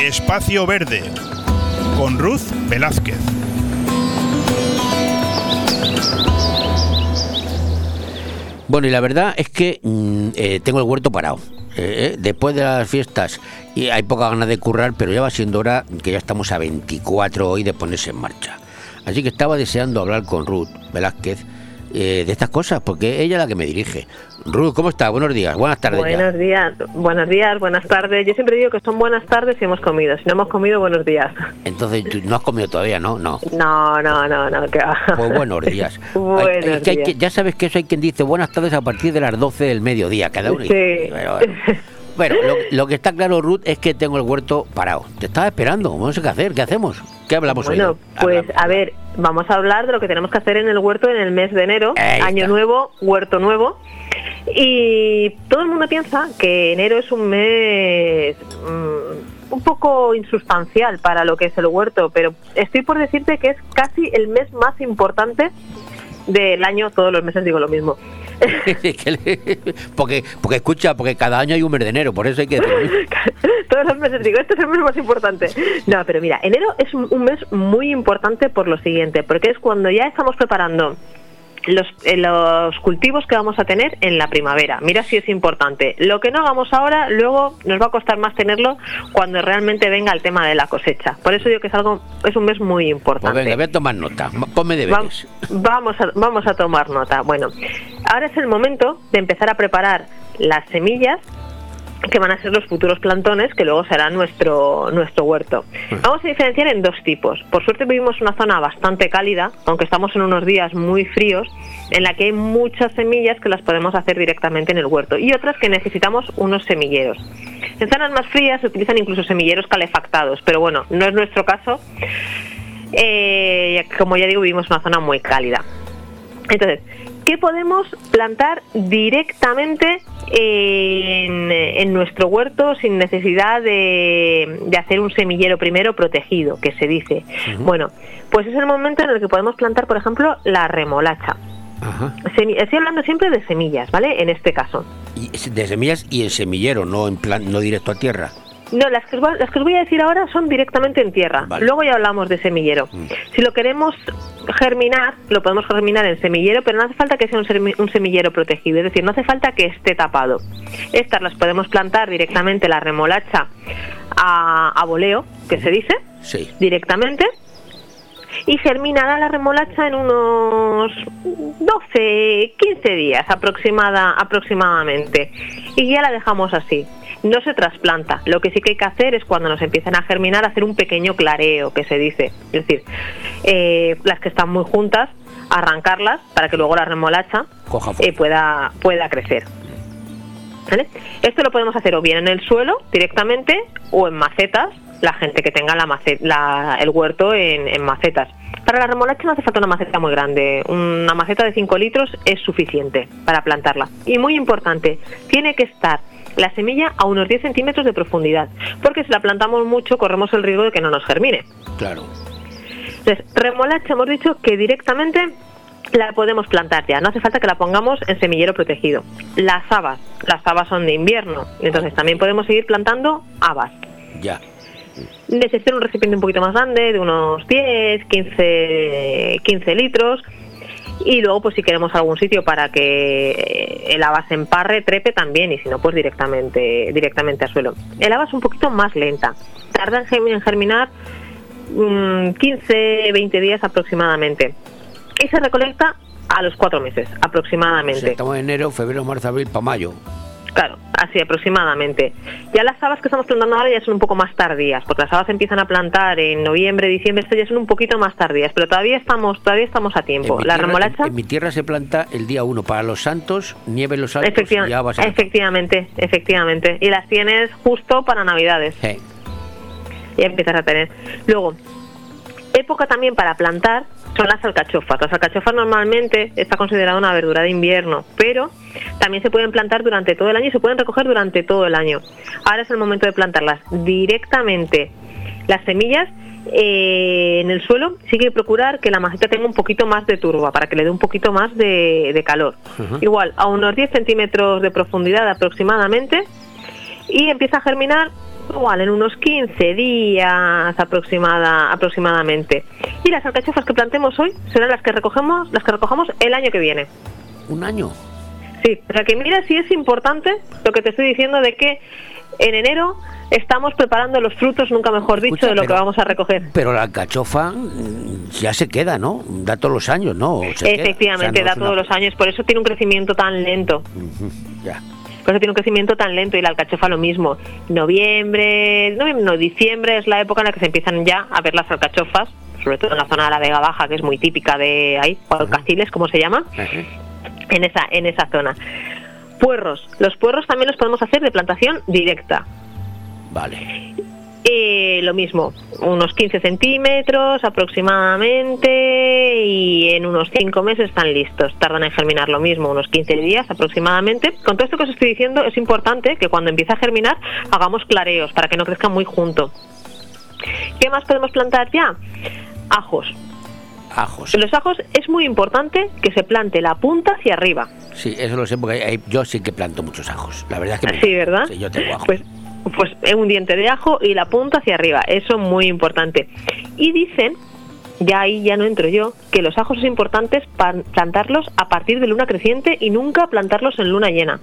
Espacio Verde con Ruth Velázquez. Bueno, y la verdad es que mm, eh, tengo el huerto parado. Eh, eh, después de las fiestas y hay poca ganas de currar, pero ya va siendo hora que ya estamos a 24 hoy de ponerse en marcha. Así que estaba deseando hablar con Ruth Velázquez eh, de estas cosas, porque ella es la que me dirige. Ruth, ¿cómo está? Buenos días, buenas tardes. ya. Buenos días, buenos días, buenas tardes. Yo siempre digo que son buenas tardes si hemos comido. Si no hemos comido, buenos días. Entonces, tú no has comido todavía, ¿no? No. No, no, no, no. Que. Pues buenos días. Hay- Buenos es que hay que- ya sabes que eso hay quien dice buenas tardes a partir de las 12 del mediodía, cada uno. Sí. Bueno. Bueno, lo, lo que está claro, Ruth, es que tengo el huerto parado. Te estaba esperando, no sé qué hacer, ¿qué hacemos? ¿Qué hablamos Bueno, hoy? pues a ver, vamos a hablar de lo que tenemos que hacer en el huerto en el mes de enero, Ahí año nuevo, huerto nuevo. Y todo el mundo piensa que enero es un mes mm, un poco insustancial para lo que es el huerto, pero estoy por decirte que es casi el mes más importante del año, todos los meses digo lo mismo. Porque, porque escucha, porque cada año hay un mes de enero, por eso hay que. Todos los meses digo, este es el mes más importante. No, pero mira, enero es un mes muy importante por lo siguiente, porque es cuando ya estamos preparando los, eh, los cultivos que vamos a tener en la primavera. Mira si es importante. Lo que no hagamos ahora, luego nos va a costar más tenerlo cuando realmente venga el tema de la cosecha. Por eso digo que es algo, es un mes muy Pues importante. venga, voy a tomar nota. Ponme Va- deberes. vamos, a, vamos a tomar nota. Bueno, ahora es el momento de empezar a preparar las semillas que van a ser los futuros plantones que luego serán nuestro nuestro huerto. Vamos a diferenciar en dos tipos. Por suerte vivimos en una zona bastante cálida, aunque estamos en unos días muy fríos, en la que hay muchas semillas que las podemos hacer directamente en el huerto y otras que necesitamos unos semilleros. En zonas más frías se utilizan incluso semilleros calefactados, pero bueno, no es nuestro caso. Eh, como ya digo, vivimos en una zona muy cálida. Entonces, ¿qué podemos plantar directamente en, en nuestro huerto sin necesidad de, de hacer un semillero primero protegido, que se dice? Bueno, pues es el momento en el que podemos plantar, por ejemplo, la remolacha. Ajá. Estoy hablando siempre de semillas, ¿vale? En este caso. Y de semillas y en semillero, no en plan, no directo a tierra. No, las que, os voy- las que os voy a decir ahora son directamente en tierra. Vale. Luego ya hablamos de semillero. Si lo queremos germinar, lo podemos germinar en semillero, pero no hace falta que sea un semillero protegido, es decir, no hace falta que esté tapado. Estas las podemos plantar directamente, la remolacha, a, a voleo, que se dice, Sí. directamente. Y germinará la remolacha en unos 12, 15 días aproximada, aproximadamente. Y ya la dejamos así. No se trasplanta. Lo que sí que hay que hacer es cuando nos empiecen a germinar hacer un pequeño clareo, que se dice. Es decir, eh, las que están muy juntas, arrancarlas para que luego la remolacha eh, pueda, pueda crecer. ¿Vale? Esto lo podemos hacer o bien en el suelo directamente o en macetas, la gente que tenga la mace- la- el huerto en, en macetas. Para la remolacha no hace falta una maceta muy grande, una maceta de 5 litros es suficiente para plantarla. Y muy importante, tiene que estar la semilla a unos 10 centímetros de profundidad, porque si la plantamos mucho corremos el riesgo de que no nos germine. Claro. Entonces, remolacha hemos dicho que directamente la podemos plantar ya, no hace falta que la pongamos en semillero protegido. Las habas, las habas son de invierno, entonces también podemos seguir plantando habas. Ya. Necesitan un recipiente un poquito más grande, de unos 10, 15, 15 litros. Y luego, pues si queremos algún sitio para que eh, el haba se emparre, trepe también, y si no, pues directamente, directamente al suelo. El haba es un poquito más lenta, tarda en germ- en germinar mm, 15, 20 días aproximadamente. Y se recolecta a los cuatro meses, aproximadamente. estamos en enero, febrero, marzo, abril, para mayo. Claro, así aproximadamente. Ya las habas que estamos plantando ahora ya son un poco más tardías, porque las habas empiezan a plantar en noviembre, diciembre, estas ya son un poquito más tardías, pero todavía estamos, todavía estamos a tiempo. La tierra- remolacha, En, en mi tierra se planta el día 1 para los santos, nieve en los altos efectiva- y habas en- efectivamente, efectivamente. Y las tienes justo para Navidades. Sí. Ya empiezas a tener. Luego, época también para plantar son las alcachofas. Las alcachofas normalmente está considerada una verdura de invierno, pero también se pueden plantar durante todo el año y se pueden recoger durante todo el año. Ahora es el momento de plantarlas directamente. Las semillas eh, en el suelo sí que procurar que la maceta tenga un poquito más de turba para que le dé un poquito más de, de calor. Igual, a unos 10 centímetros de profundidad aproximadamente y empieza a germinar igual en unos 15 días aproximada, aproximadamente. Y las alcachofas que plantemos hoy serán las que recogemos, las que recojamos el año que viene. ¿Un año? Sí, o sea que mira si es importante lo que te estoy diciendo de que en enero estamos preparando los frutos, nunca mejor dicho, de lo que vamos a recoger. Pero la alcachofa mm, ya se queda, ¿no? Da todos los años, ¿no? Se queda. Efectivamente, O sea, no da una- todos los años, por eso tiene un crecimiento tan lento. Ya. Por eso tiene un crecimiento tan lento y la alcachofa lo mismo. Noviembre, noviembre, no, diciembre es la época en la que se empiezan ya a ver las alcachofas, sobre todo en la zona de la Vega Baja, que es muy típica de ahí, o alcaciles, como se llama, en esa, en esa zona. Puerros. Los puerros también los podemos hacer de plantación directa. Vale. Eh, lo mismo, unos 15 centímetros aproximadamente y en unos 5 meses están listos. Tardan en germinar lo mismo, unos 15 días aproximadamente. Con todo esto que os estoy diciendo, es importante que cuando empiece a germinar hagamos clareos para que no crezcan muy junto. ¿Qué más podemos plantar ya? Ajos. Ajos. En los ajos es muy importante que se plante la punta hacia arriba. Sí, eso lo sé porque yo sí que planto muchos ajos. La verdad es que me Sí, ¿verdad? Sí, yo tengo ajos. Pues, pues eh, un diente de ajo y la punta hacia arriba, eso muy importante. Y dicen, ya ahí ya no entro yo, que los ajos es importante plantarlos a partir de luna creciente y nunca plantarlos en luna llena.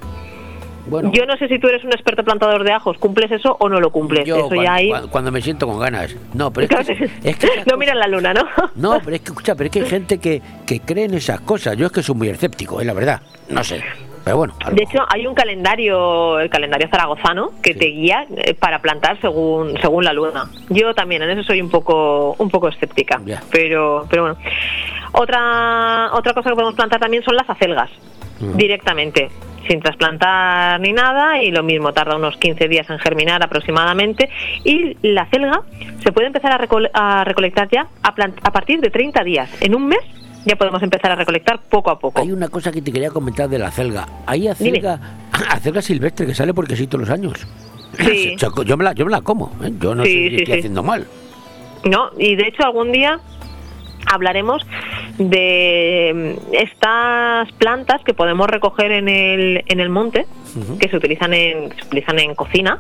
Yo no sé si tú eres un experto plantador de ajos, ¿cumples eso o no lo cumples? Yo eso cuando, ya ahí... cuando- cuando me siento con ganas. No, pero es que, es que no miran la luna, ¿no? no, pero es que escucha, pero es que hay gente que, que cree en esas cosas. Yo es que soy muy escéptico, es la verdad. No sé. Pero bueno, De hecho, hay un calendario, el calendario zaragozano, que te guía eh, para plantar según según la luna. Yo también en eso soy un poco un poco escéptica, pero pero bueno. Otra otra cosa que podemos plantar también son las acelgas, directamente, sin trasplantar ni nada y lo mismo tarda unos 15 días en germinar aproximadamente y la acelga se puede empezar a, recole- a recolectar ya a, a partir de 30 días. En un mes ya podemos empezar a recolectar poco a poco. Hay una cosa que te quería comentar de la acelga. Hay acelga, acelga silvestre que sale porque sí todos los años. Sí. Yo me la, yo me la como. ¿eh? Yo no Sí, sé si sí, estoy haciendo mal. No, y de hecho algún día hablaremos de mm, estas plantas que podemos recoger en el, en el monte, que se utilizan en, se utilizan en cocina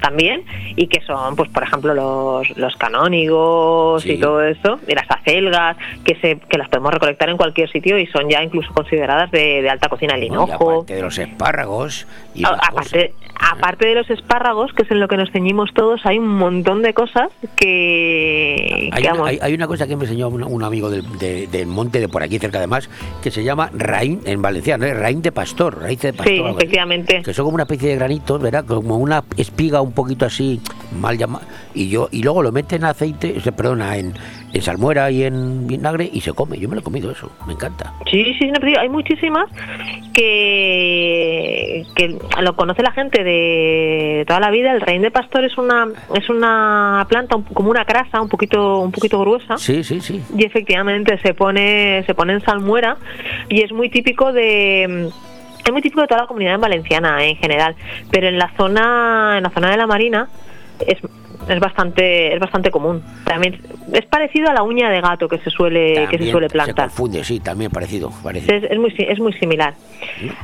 también y que son pues por ejemplo los, los canónigos y todo eso y las acelgas que se que las podemos recolectar en cualquier sitio y son ya incluso consideradas de, de alta cocina el hinojo aparte de los espárragos y a- aparte, aparte de los espárragos, que es en lo que nos ceñimos todos, hay un montón de cosas que, Hay que, una, hay- hay una cosa que me enseñó un, un amigo del, de- del monte de por aquí cerca además que se llama raín en valenciano, ¿eh? raín de pastor, raíz de pastor. Sí, efectivamente. Que son como una especie de granitos, ¿verdad? Como una espiga un poquito así mal llamada y yo y luego lo meten en aceite, o sea, perdona, en, en salmuera y en vinagre y se come. Yo me lo he comido eso, me encanta. Sí, sí, digo, hay muchísimas que, que lo conoce la gente de toda la vida. El raín de pastor es una es una planta un- como una crasa, un poquito un poquito gruesa. Sí, sí, sí. y efectivamente se pone se pone en salmuera y es muy típico de es muy típico de toda la comunidad valenciana en general pero en la zona en la zona de la Marina es es bastante es bastante común también es parecido a la uña de gato que se suele que se suele Se plantar confunde, sí, también parecido, parecido. es, es muy es muy similar.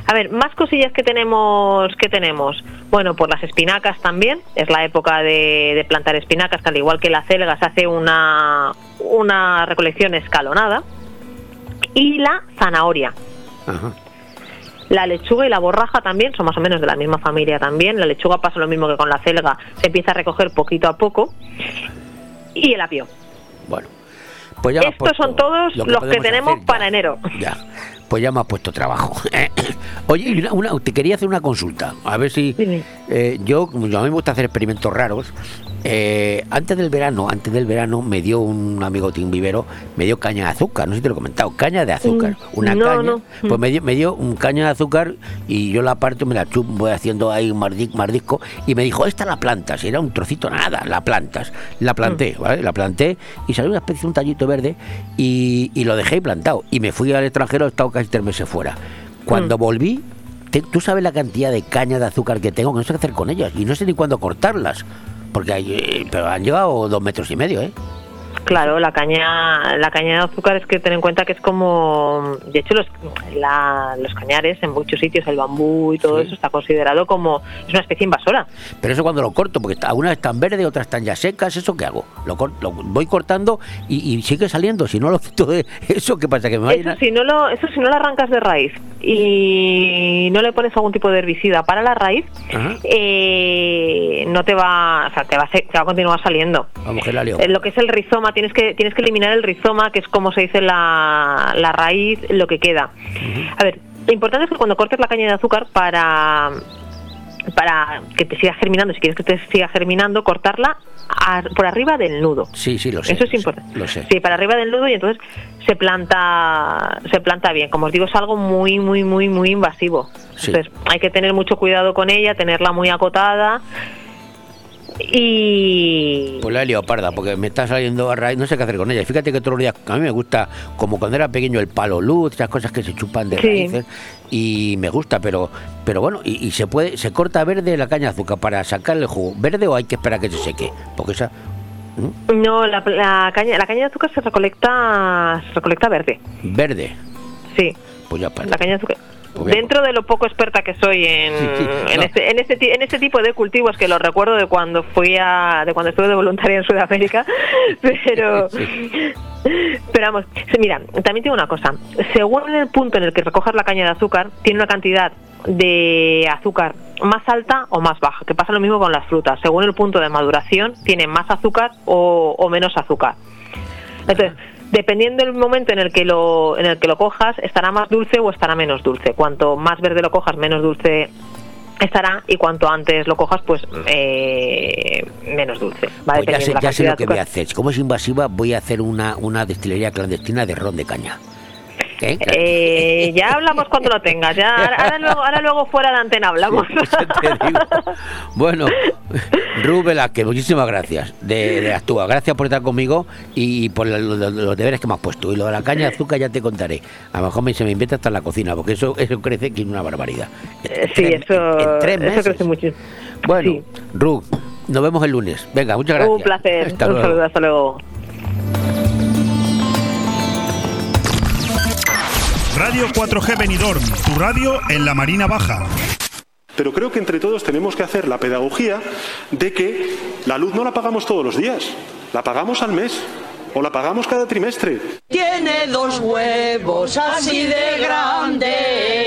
A ver, más cosillas que tenemos que tenemos. Bueno, por las espinacas también. Es la época de, de plantar espinacas, que al igual que la celga se hace una una recolección escalonada. Y la zanahoria. Ajá. La lechuga y la borraja también son más o menos de la misma familia también. La lechuga pasa lo mismo que con la celga, se empieza a recoger poquito a poco. Y el apio. Pues ya Estos son todos lo que los que tenemos hacer ya. para enero. Ya, pues ya me has puesto trabajo. Oye, una, una- te quería hacer una consulta. A ver si. eh, yo a mí me gusta hacer experimentos raros. Eh, antes del verano, antes del verano, me dio un amigo Vivero, me dio caña de azúcar. No sé si te lo he comentado. Caña de azúcar. Mm, Una no, caña. no. Pues me dio, me dio un caña de azúcar y yo la parto, me la chup, voy haciendo ahí un mardi- mardisco. Y me dijo, esta la plantas. Era un trocito nada, la plantas. La planté, Mm. ¿vale? La planté y salió una especie de un tallito verde y, y lo dejé plantado. Y me fui al extranjero, he estado casi tres meses fuera. Cuando Mm. volví, te- tú sabes la cantidad de caña de azúcar que tengo, que no sé qué hacer con ellas. Y no sé ni cuándo cortarlas. Porque hay, pero han llegado dos metros y medio, ¿eh? Claro, la caña, la caña de azúcar es que ten en cuenta que es como, de hecho los, la- los cañares en muchos sitios, el bambú y todo eso está considerado como es una especie invasora. Pero eso cuando lo corto, porque algunas están verdes, otras están ya secas, ¿eso qué hago? Lo, voy cortando y, y sigue saliendo. Si no lo quito de eso, ¿qué pasa? Que me va a Eso llenar- si no lo, eso si no lo arrancas de raíz y no le pones algún tipo de herbicida para la raíz, eh, no te va, o sea, te va, a, te va a continuar saliendo. La mujer la lió. Eh, Lo que es el rizoma, tienes que tienes que eliminar el rizoma, que es como se dice la, la raíz, lo que queda. A ver, lo importante es que cuando cortes la caña de azúcar para para que te siga germinando, si quieres que te siga germinando, cortarla a- por arriba del nudo. Sí, sí, lo sé. Eso es importante. Lo sé. Sí, para arriba del nudo y entonces se planta se planta bien. Como os digo, es algo muy, muy, muy, muy invasivo. Sí. Entonces hay que tener mucho cuidado con ella, tenerla muy acotada y... Pues la he liado parda, porque me está saliendo a raíz, no sé qué hacer con ella. Fíjate que todos los días, a mí me gusta, como cuando era pequeño, el palo luz, esas cosas que se chupan de Sí. raíces, y me gusta, pero pero bueno, y, y se puede, se corta verde la caña de azúcar para sacarle el jugo. ¿Verde o hay que esperar a que se seque? Porque esa... ¿Mm? No, la, la caña, la caña de azúcar se recolecta, se recolecta verde. Verde. Sí, Pues ya para. la caña de azúcar. Pues Dentro de lo poco experta que soy en, sí, no. este, en, este, en este tipo de cultivos, que lo recuerdo de cuando fui a, de cuando estuve de voluntaria en Sudamérica, pero, pero vamos, sí, mira, también tengo una cosa, según el punto en el que recojas la caña de azúcar, tiene una cantidad de azúcar más alta o más baja, que pasa lo mismo con las frutas, según el punto de maduración, tiene más azúcar o, o menos azúcar. Entonces, dependiendo del momento en el que lo en el que lo cojas, estará más dulce o estará menos dulce. Cuanto más verde lo cojas, menos dulce estará y cuanto antes lo cojas, pues eh, menos dulce. ¿vale? Pues ya sé, de la ya sé lo que voy a hacer. Como es invasiva, voy a hacer una, una destilería clandestina de ron de caña. ¿Qué? Eh, ya hablamos cuando lo tengas. Ya, ahora, luego, ahora luego fuera de antena hablamos. Bueno, Ru Velázquez, muchísimas gracias de, de Actúa. Gracias por estar conmigo y por lo- lo- los deberes que me has puesto. Y lo de la caña de azúcar ya te contaré. A lo mejor me, se me inventa hasta en la cocina, porque eso, eso crece que es una barbaridad. Eh, sí, eso, en tres eso crece muchísimo. Bueno, Ru, nos vemos el lunes. Venga, muchas gracias. Un placer. Hasta Un luego. saludo. Hasta luego. Radio 4G Benidorm, tu radio en la Marina Baja. Pero creo que entre todos tenemos que hacer la pedagogía de que la luz no la pagamos todos los días, la pagamos al mes o la pagamos cada trimestre. Tiene dos huevos así de grandes.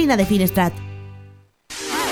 Marina de Finestrat.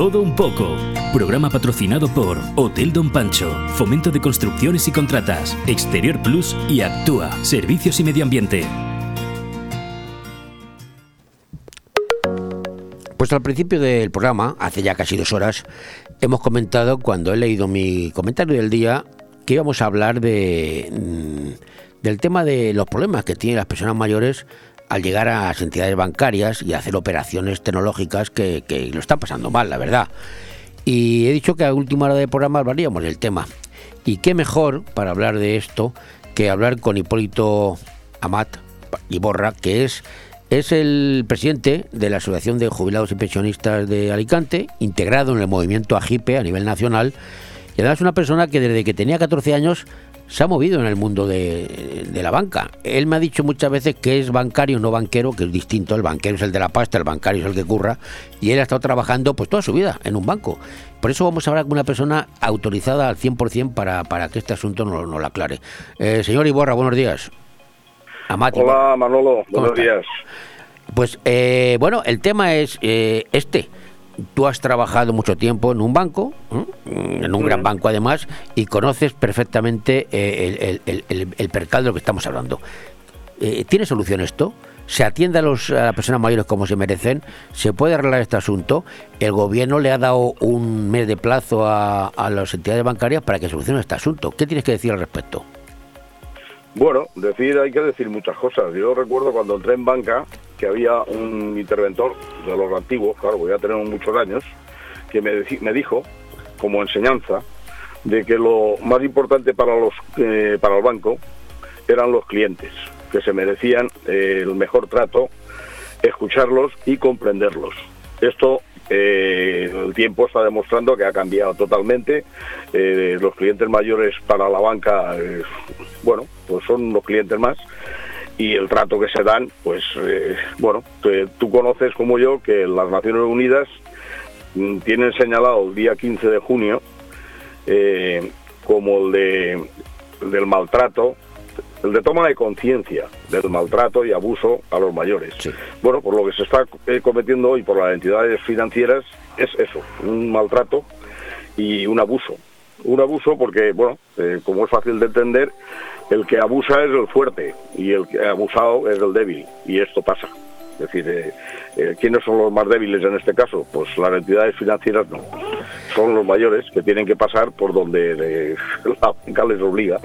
Todo un poco. Programa patrocinado por Hotel Don Pancho, Fomento de Construcciones y Contratas, Exterior Plus y Actúa, Servicios y Medio Ambiente. Pues al principio del programa, hace ya casi dos horas, hemos comentado, cuando he leído mi comentario del día, que íbamos a hablar de, mm, del tema de los problemas que tienen las personas mayores al llegar a las entidades bancarias y hacer operaciones tecnológicas que, lo están pasando mal, la verdad. Y he dicho que a última hora del programa hablaríamos del tema. Y qué mejor para hablar de esto que hablar con Hipólito Amat Iborra, que es, es el presidente de la Asociación de Jubilados y Pensionistas de Alicante, integrado en el movimiento AGIPE a nivel nacional. Y además una persona que desde que tenía 14 años se ha movido en el mundo de, de la banca. Él me ha dicho muchas veces que es bancario, no banquero, que es distinto. El banquero es el de la pasta, el bancario es el que curra. Y él ha estado trabajando pues toda su vida en un banco. Por eso vamos a hablar con una persona autorizada al 100% para, para que este asunto nos, nos lo aclare. Eh, señor Iborra, buenos días. Hola Manolo, ¿Cómo buenos días. Pues eh, bueno, el tema es eh, este. Tú has trabajado mucho tiempo en un banco, ¿eh? en un gran banco además, y conoces perfectamente eh, el, el- el- el percal de lo que estamos hablando. Eh, ¿Tiene solución esto? ¿Se atiende a, los, a las personas mayores como se merecen? ¿Se puede arreglar este asunto? El gobierno le ha dado un mes de plazo a, a las entidades bancarias para que solucione este asunto. ¿Qué tienes que decir al respecto? Bueno, decir hay que decir muchas cosas. Yo recuerdo cuando entré en banca que había un interventor de los antiguos, claro, voy a tener muchos años, que me, me dijo, como enseñanza, de que lo más importante para los eh, para el banco eran los clientes, que se merecían eh, el mejor trato, escucharlos y comprenderlos. Esto eh, el tiempo está demostrando que ha cambiado totalmente. Eh, los clientes mayores para la banca, eh, bueno, pues son los clientes más y el trato que se dan, pues bueno, tú conoces como yo que las Naciones Unidas mm, tienen señalado el día 15 de junio como el de el del maltrato, el de toma de conciencia del maltrato y abuso a los mayores. Bueno, por lo que se está eh, cometiendo hoy por las entidades financieras es eso, un maltrato y un abuso. Un abuso porque, bueno, eh, como es fácil de entender, el que abusa es el fuerte y el que abusado es el débil y esto pasa. Es decir, eh, eh, ¿quiénes son los más débiles en este caso? Pues las entidades financieras no. Son los mayores que tienen que pasar por donde la banca les obliga.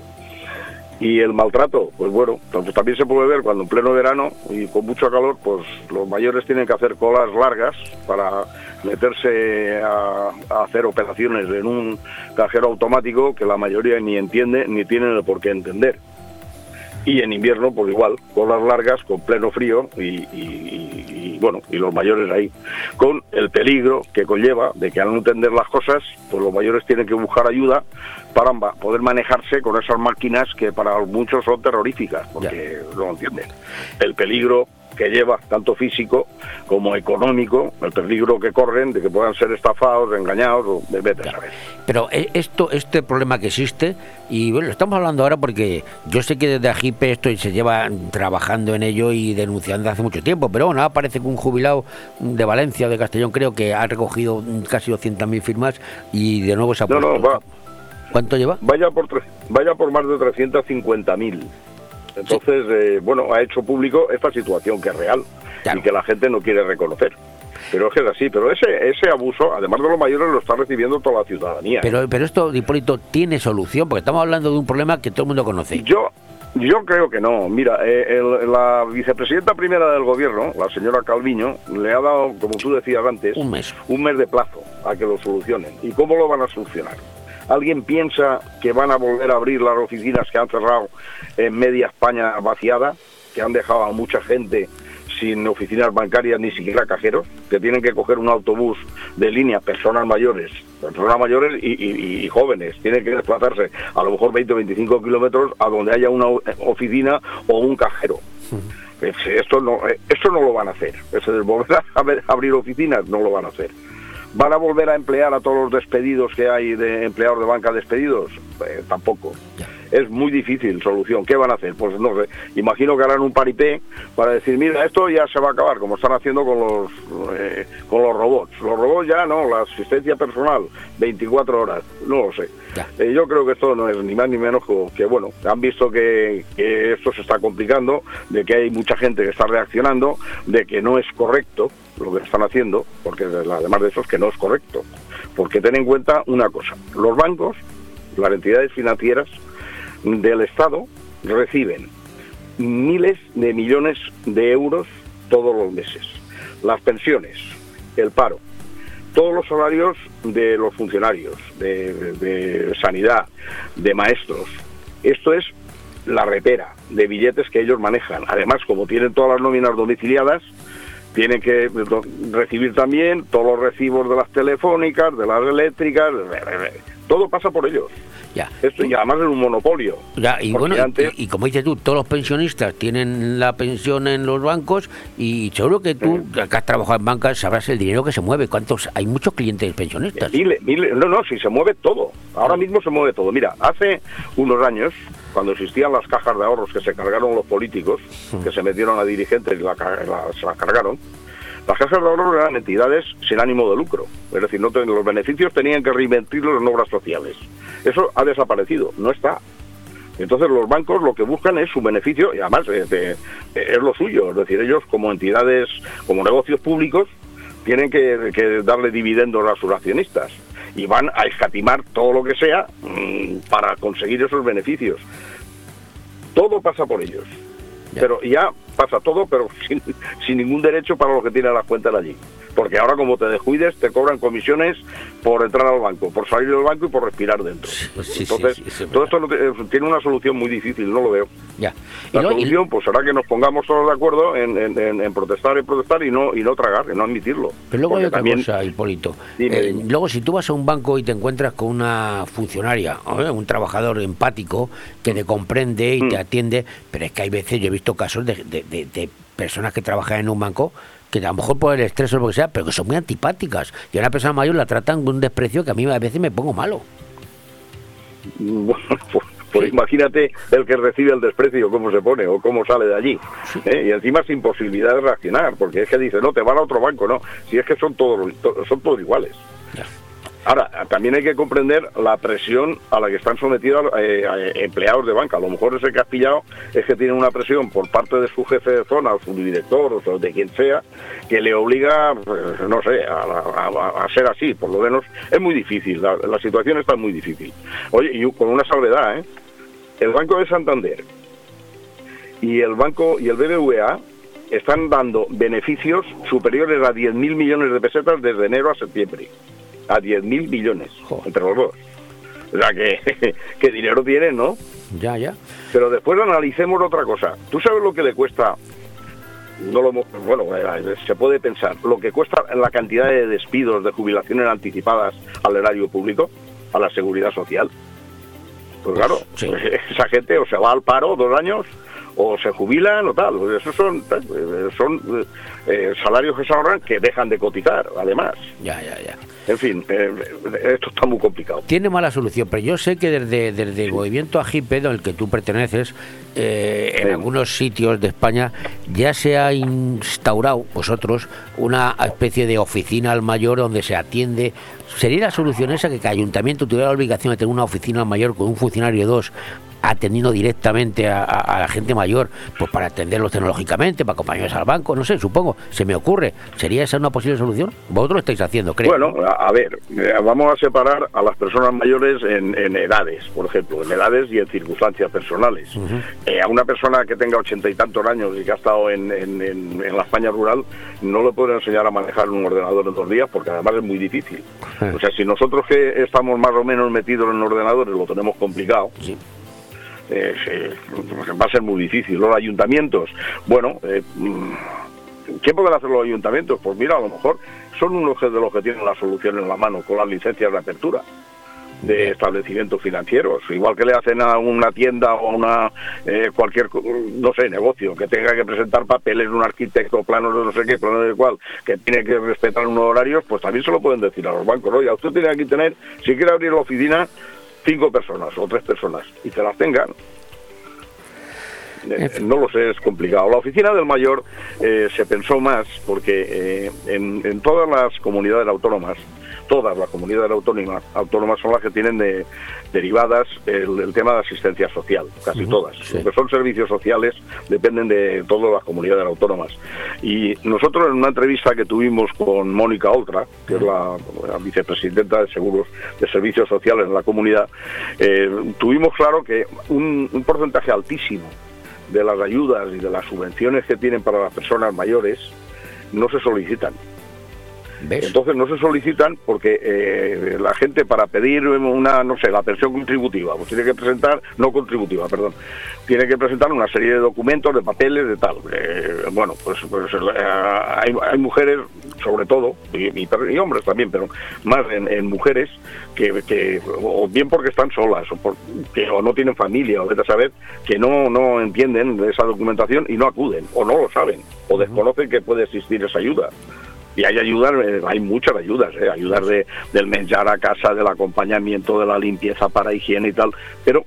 Y el maltrato, pues bueno, también se puede ver cuando en pleno verano y con mucho calor, pues los mayores tienen que hacer colas largas para meterse a, hacer operaciones en un cajero automático que la mayoría ni entiende ni tienen por qué entender. Y en invierno, pues igual, colas largas con pleno frío y, y- y- y, bueno, y los mayores ahí, con el peligro que conlleva de que al no entender las cosas, pues los mayores tienen que buscar ayuda para poder manejarse con esas máquinas que para muchos son terroríficas, porque no lo entienden. El peligro que lleva, tanto físico como económico, el peligro que corren de que puedan ser estafados, engañados, o vete a saber. Pero eh, esto, este problema que existe, y bueno, lo estamos hablando ahora porque yo sé que desde Agipe esto se lleva trabajando en ello y denunciando hace mucho tiempo, pero bueno, parece que un jubilado de Valencia de Castellón creo que ha recogido casi 200.000 firmas y de nuevo se ha No, puesto. no, va, ¿Cuánto lleva? vaya por, tre- vaya por más de 350.000. Entonces, eh, bueno, ha hecho público esta situación que es real y que la gente no quiere reconocer. Pero es que es así, pero ese, ese abuso, además de los mayores, lo está recibiendo toda la ciudadanía. Pero, pero esto, Hipólito, tiene solución, porque estamos hablando de un problema que todo el mundo conoce. Yo, yo creo que no. Mira, eh, el- la vicepresidenta primera del gobierno, la señora Calviño, le ha dado, como tú decías antes, un mes, un mes de plazo a que lo solucionen. ¿Y cómo lo van a solucionar? ¿Alguien piensa que van a volver a abrir las oficinas que han cerrado en media España vaciada, que han dejado a mucha gente sin oficinas bancarias ni siquiera cajeros, que tienen que coger un autobús de línea, personas mayores, personas mayores y, y- y jóvenes, tienen que desplazarse a lo mejor 20 o 25 kilómetros a donde haya una oficina o un cajero. Es- Esto no, eh, esto no lo van a hacer. Volver a abrir oficinas no lo van a hacer. ¿Van a volver a emplear a todos los despedidos que hay de empleados de banca despedidos? Eh, tampoco. Es muy difícil solución. ¿Qué van a hacer? Pues no sé. Imagino que harán un paripé para decir, mira, esto ya se va a acabar, como están haciendo con los eh, con los robots. Los robots ya no, la asistencia personal, 24 horas. No lo sé. Eh, yo creo que esto no es ni más ni menos que, bueno, han visto que, que esto se está complicando, de que hay mucha gente que está reaccionando, de que no es correcto lo que están haciendo, porque además de eso es que no es correcto. Porque ten en cuenta una cosa, los bancos, las entidades financieras del Estado reciben miles de millones de euros todos los meses. Las pensiones, el paro, todos los salarios de los funcionarios, de, de sanidad, de maestros. Esto es la repera de billetes que ellos manejan. Además, como tienen todas las nóminas domiciliadas, tienen que recibir también todos los recibos de las telefónicas, de las eléctricas, todo pasa por ellos. Ya. Esto y además es un monopolio. Ya, y bueno, y- antes- y, y como dices tú, todos los pensionistas tienen la pensión en los bancos y seguro que tú, que has trabajado en bancas, sabrás el dinero que se mueve. ¿Cuántos? Hay muchos clientes pensionistas. Miles, miles- no, no, si se mueve todo. Ahora mismo se mueve todo. Mira, hace unos años, cuando existían las cajas de ahorros que se cargaron los políticos, que se metieron a dirigentes y la, la- se las cargaron, las cajas de ahorros eran entidades sin ánimo de lucro. Es decir, no ten- los beneficios tenían que reinvertirlos en obras sociales. Eso ha desaparecido, no está. Entonces los bancos lo que buscan es su beneficio y además eh, de- es lo suyo. Es decir, ellos como entidades, como negocios públicos, tienen que, que darle dividendos a sus accionistas y van a escatimar todo lo que sea mm, para conseguir esos beneficios. Todo pasa por ellos. Pero ya pasa todo, pero sin, sin ningún derecho para los que tienen las cuentas allí. Porque ahora como te descuides, te cobran comisiones por entrar al banco, por salir del banco y por respirar dentro. Entonces, todo esto no eh, tiene una solución muy difícil, no lo veo. Ya. La y- solución pues será que nos pongamos todos de acuerdo en, en- en- en protestar y protestar y no y no tragar, en no admitirlo. Pero luego hay otra también- cosa, Hipólito. Dime, Eh, dime. luego, si tú vas a un banco y te encuentras con una funcionaria, ¿eh? un trabajador empático que te comprende y Mm. te atiende, pero es que hay veces, yo he visto casos de, de- de- de personas que trabajan en un banco que a lo mejor por el estrés o lo que sea, pero que son muy antipáticas. Y a una persona mayor la tratan con un desprecio que a mí a veces me pongo malo. Bueno, pues, pues imagínate el que recibe el desprecio, cómo se pone o cómo sale de allí. ¿eh? Y encima sin posibilidad de reaccionar, porque es que dice, no, te van a otro banco, no. Si es que son todos, to- son todos iguales. Ahora, también hay que comprender la presión a la que están sometidos eh, a- empleados de banca. A lo mejor ese pillado es que tiene una presión por parte de su jefe de zona, su director, o de quien sea, que le obliga, pues, no sé, a, ser así. Por lo menos es muy difícil, la, la situación está muy difícil. Oye, y con una salvedad, ¿eh? El Banco de Santander y el banco y el BBVA están dando beneficios superiores a 10.000 millones de pesetas desde enero a septiembre. A 10.000 millones entre los dos. O sea, que, que dinero tienen, ¿no? Ya, ya. Pero después analicemos otra cosa. ¿Tú sabes lo que le cuesta? No lo bueno, eh, se puede pensar lo que cuesta la cantidad de despidos, de jubilaciones anticipadas al erario público, a la seguridad social. Pues claro, esa gente o se va al paro dos años o se jubilan o tal. Esos son, eh, son eh, eh, salarios que se ahorran que dejan de cotizar, además. Ya, ya, ya. En fin, eh, esto está muy complicado. Tiene mala solución, pero yo sé que desde, desde el movimiento Agipe, al que tú perteneces, eh, en algunos sitios de España ya se ha instaurado, vosotros, una especie de oficina al mayor donde se atiende. ¿Sería la solución esa que cada ayuntamiento tuviera la obligación de tener una oficina al mayor con un funcionario o dos atendiendo directamente a, a- a la gente mayor, pues para atenderlos tecnológicamente, para acompañarlos al banco, no sé, supongo, se me ocurre. ¿Sería esa una posible solución? Vosotros lo estáis haciendo, creo. Bueno, a, ver, eh, vamos a separar a las personas mayores en, en edades, por ejemplo, en edades y en circunstancias personales. Eh, a una persona que tenga ochenta y tantos años y que ha estado en, en- en- en la España rural, no le puedo enseñar a manejar un ordenador en dos días porque además es muy difícil. O sea, si nosotros que estamos más o menos metidos en ordenadores lo tenemos complicado, eh, va a ser muy difícil. Los ayuntamientos, bueno, eh, mm, ¿qué pueden hacer los ayuntamientos? Pues mira, a lo mejor son unos de los que tienen la solución en la mano con las licencias de apertura de establecimientos financieros, igual que le hacen a una tienda o a una eh, cualquier no sé negocio que tenga que presentar papeles un arquitecto planos de no sé qué planos de cual que tiene que respetar unos horarios pues también se lo pueden decir a los bancos oye usted tiene que tener si quiere abrir la oficina cinco personas o tres personas y que las tengan eh, no lo sé, es complicado. La oficina del mayor eh, se pensó más porque eh, en, en todas las comunidades autónomas, todas las comunidades autónomas, autónomas son las que tienen de, derivadas el, el tema de asistencia social, casi todas. sí. Lo que son servicios sociales dependen de todas las comunidades autónomas. Y nosotros en una entrevista que tuvimos con Mónica Oltra, que es la, la vicepresidenta de Seguros de Servicios Sociales en la comunidad, eh, tuvimos claro que un, un porcentaje altísimo de las ayudas y de las subvenciones que tienen para las personas mayores no se solicitan. Entonces no se solicitan porque eh, la gente para pedir una, no sé, la pensión contributiva, pues tiene que presentar, no contributiva, perdón, tiene que presentar una serie de documentos, de papeles, de tal. Eh, bueno, pues, pues, eh, hay, hay mujeres, sobre todo, y, y- y hombres también, pero más en, en mujeres, que, que, o bien porque están solas, o, por- que, o no tienen familia, o vete a saber, que no, no entienden de esa documentación y no acuden, o no lo saben, o desconocen que puede existir esa ayuda. Y hay ayudas, eh, hay muchas ayudas, eh, ayudas de, del menjar a casa, del acompañamiento, de la limpieza para higiene y tal, pero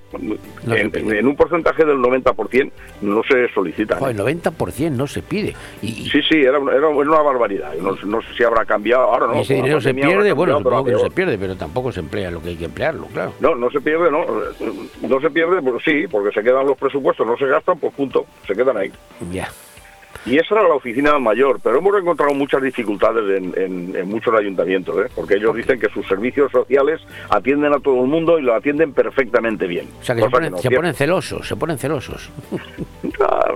en, en un porcentaje del 90% no se solicitan. Joder, el 90% no se pide. Y, Sí, sí, era, era una barbaridad. No, no sé si habrá cambiado ahora, ¿no? y ese dinero se pierde, bueno, supongo que no se pierde, pero tampoco se emplea lo que hay que emplearlo, claro. No, no se pierde, no. No se pierde, pues sí, porque se quedan los presupuestos, no se gastan, pues punto, se quedan ahí. Ya. Y esa era la oficina mayor, pero hemos encontrado muchas dificultades en, en- en muchos ayuntamientos, ¿eh? porque ellos dicen que sus servicios sociales atienden a todo el mundo y lo atienden perfectamente bien. O sea, que se ponen, no es se ponen celosos, se ponen celosos. Ah,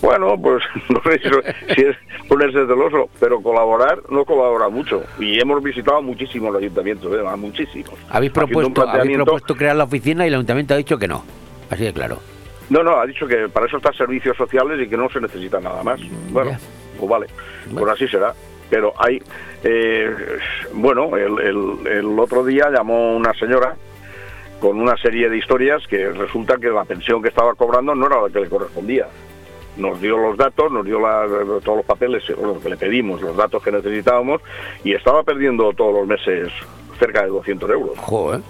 bueno, pues no sé si, si es ponerse celoso, pero colaborar no colabora mucho. Y hemos visitado muchísimos ayuntamientos, ¿eh? muchísimos. Habéis propuesto, habéis propuesto crear la oficina y el ayuntamiento ha dicho que no. Así de claro. No, no, ha dicho que para eso están servicios sociales y que no se necesita nada más. Bueno, pues vale, pues así será. Pero hay, eh, bueno, el, el- el otro día llamó una señora con una serie de historias que resulta que la pensión que estaba cobrando no era la que le correspondía. Nos dio los datos, nos dio la- todos los papeles, lo que le pedimos, los datos que necesitábamos y estaba perdiendo todos los meses cerca de 200 euros. Joder.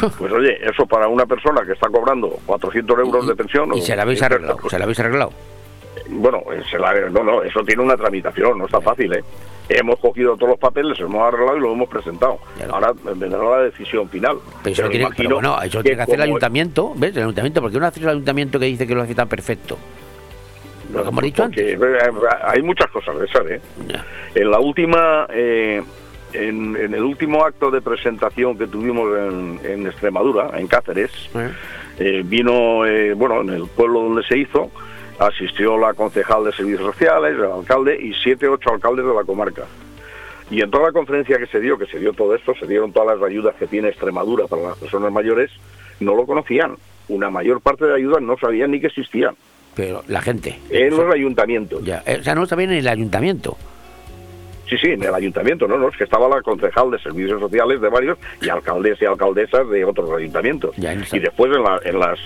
Pues oye, eso para una persona que está cobrando 400 euros de pensión... Y se la habéis arreglado, se la habéis arreglado. Bueno, eh, se la- no, no, eso tiene una tramitación, no está fácil, ¿eh? Hemos cogido todos los papeles, hemos arreglado y los hemos presentado. Ahora vendrá la decisión final. Pero eso, Pero tiene, imagino pero bueno, eso tiene que hacer el ayuntamiento, ¿ves? El ayuntamiento, porque no hace el ayuntamiento que dice que lo hace tan perfecto. Lo que hemos dicho antes. eh, hay muchas cosas de esas, ¿eh? En la última, eh, en, en el último acto de presentación que tuvimos en, en Extremadura, en Cáceres, eh, vino, eh, bueno, en el pueblo donde se hizo, asistió la concejal de Servicios Sociales, el alcalde y siete, ocho alcaldes de la comarca. Y en toda la conferencia que se dio, que se dio todo esto, se dieron todas las ayudas que tiene Extremadura para las personas mayores, no lo conocían. Una mayor parte de ayudas no sabían ni que existían. Pero la gente. En los ayuntamientos. Ya, eh, o sea, no bien en el ayuntamiento. Sí, sí, en el ayuntamiento, no, no, es que estaba la concejal de servicios sociales de varios y alcaldes y alcaldesas de otros ayuntamientos. y después en, la- en las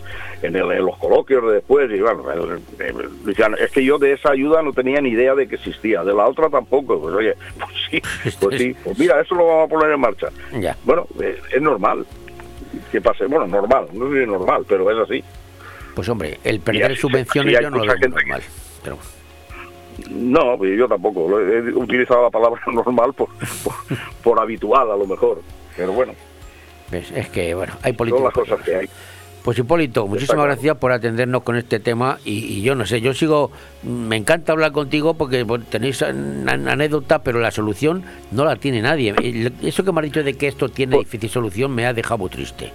en, el- en los coloquios de después, y bueno, el- el- decían, es que yo de esa ayuda no tenía ni idea de que existía, de la otra tampoco. Pues oye, pues sí, pues sí, pues mira, eso lo vamos a poner en marcha. Ya. Bueno, eh, es normal que pase, bueno, normal, no es normal, pero es así. Pues hombre, el perder subvenciones yo no lo veo normal. Pero No, pues yo tampoco. He utilizado la palabra normal por, por, por habitual, a lo mejor. Pero bueno, ves, es que, bueno, hay son políticos. las cosas que hay. Pues Hipólito, muchísimas claro. gracias por atendernos con este tema y, y yo no sé, yo sigo, me encanta hablar contigo porque tenéis an- an- anécdota, pero la solución no la tiene nadie. Eso que me has dicho de que esto tiene difícil solución me ha dejado muy triste.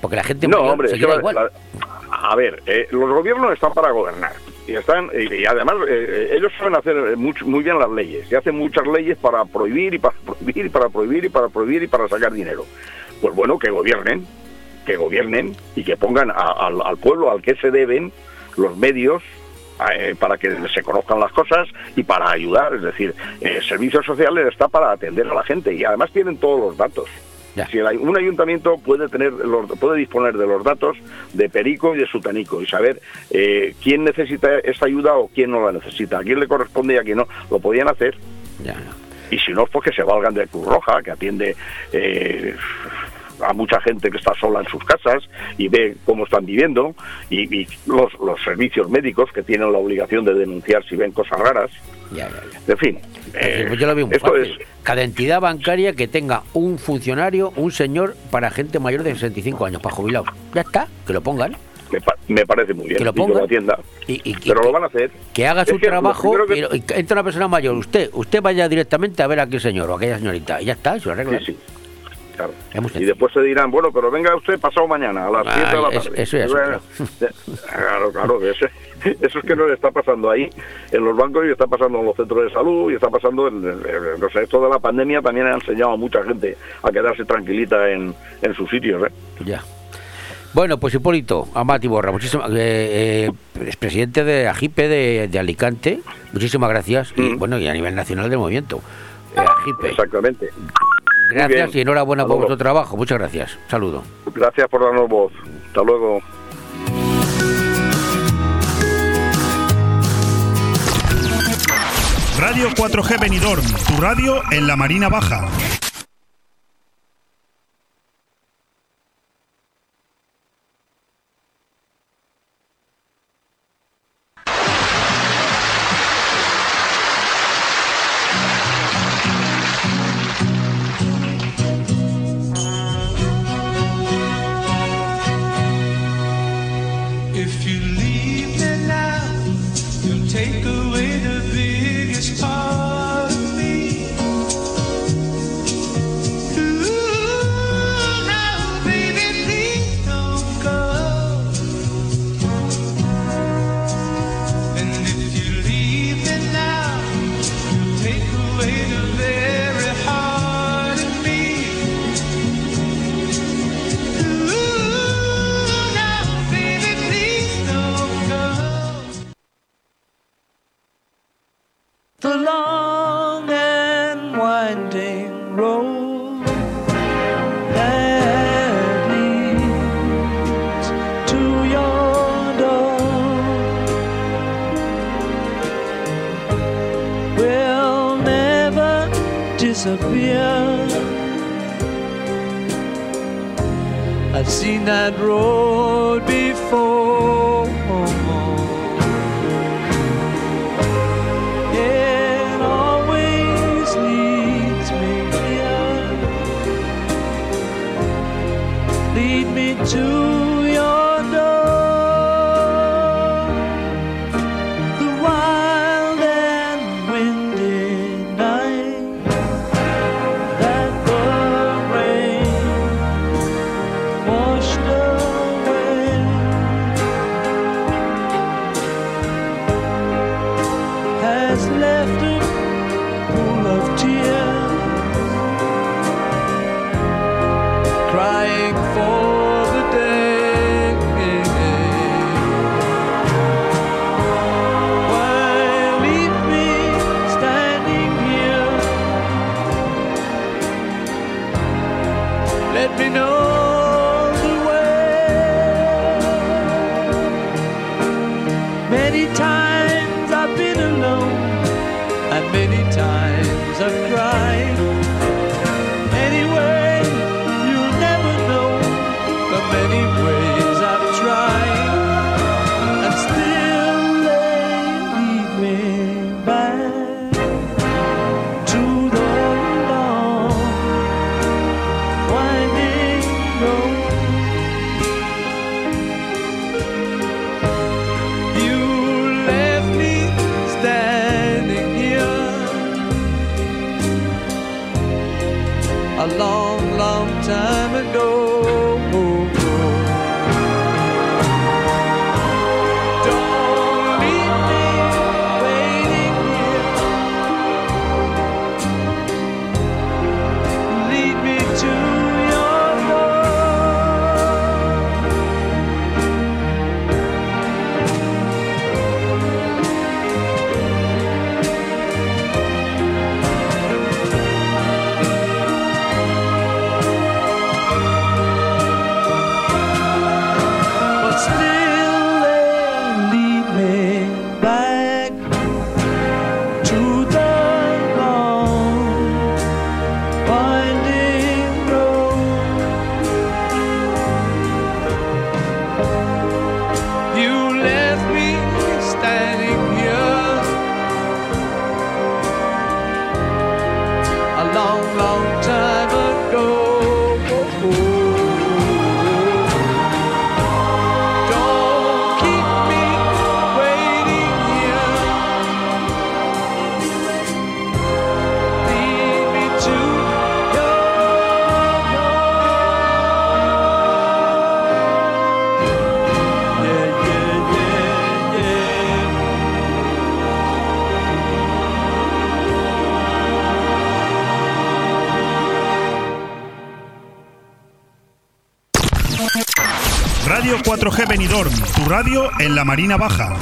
Porque la gente No, hombre, se queda la- igual. la- a ver, eh, los gobiernos están para gobernar. Y están y, además eh, ellos saben hacer eh, mucho- muy bien las leyes. Y hacen muchas leyes para prohibir y para prohibir y para prohibir y para prohibir y para sacar dinero. Pues bueno, que gobiernen, que gobiernen y que pongan al, pueblo al que se deben los medios eh, para que se conozcan las cosas y para ayudar. Es decir, eh, servicios sociales está para atender a la gente y además tienen todos los datos. Si el ay- un ayuntamiento puede tener los- puede disponer de los datos de Perico y de Sutanico y saber eh, quién necesita esta ayuda o quién no la necesita, a quién le corresponde y a quién no, lo podían hacer. Y si no, pues que se valgan de Cruz Roja, que atiende eh, a mucha gente que está sola en sus casas y ve cómo están viviendo, y, y los, los servicios médicos que tienen la obligación de denunciar si ven cosas raras. Ya, ya, ya. En fin, eh, Pues yo lo veo muy esto fácil. es Cada entidad bancaria que tenga un funcionario, un señor para gente mayor de 65 años, para jubilados. Ya está, que lo pongan. me, pa- me parece muy bien Que lo y que pongan. lo atienda. Y, y- Pero y- lo van a hacer. que haga Es su que trabajo que- y, que entra una persona mayor, usted, usted vaya directamente a ver a aquel señor o a aquella señorita, y ya está, se lo arregla. Sí, sí. Claro. Es Y después se dirán, bueno, pero venga usted pasado mañana a las Ah, 7 de la es- tarde. eso es Bueno, Claro, claro, eso, eso es que no le está pasando ahí en los bancos y está pasando en los centros de salud y está pasando en, en- en- esto de la pandemia también ha enseñado a mucha gente a quedarse tranquilita en, en sus sitios, ¿eh? Ya. Bueno, pues Hipólito, Amati Borra, muchísimas eh, eh, presidente de AGIPE de, de Alicante, muchísimas gracias. Y bueno, y a nivel nacional del movimiento. Eh, AGIPE. Exactamente. Gracias y enhorabuena Hasta por vuestro trabajo. Muchas gracias. Saludo. Gracias por darnos voz. Hasta luego. Radio 4G Benidorm, tu radio en la Marina Baja. Disappear. I've seen that road 4G Benidorm, tu radio en la Marina Baja.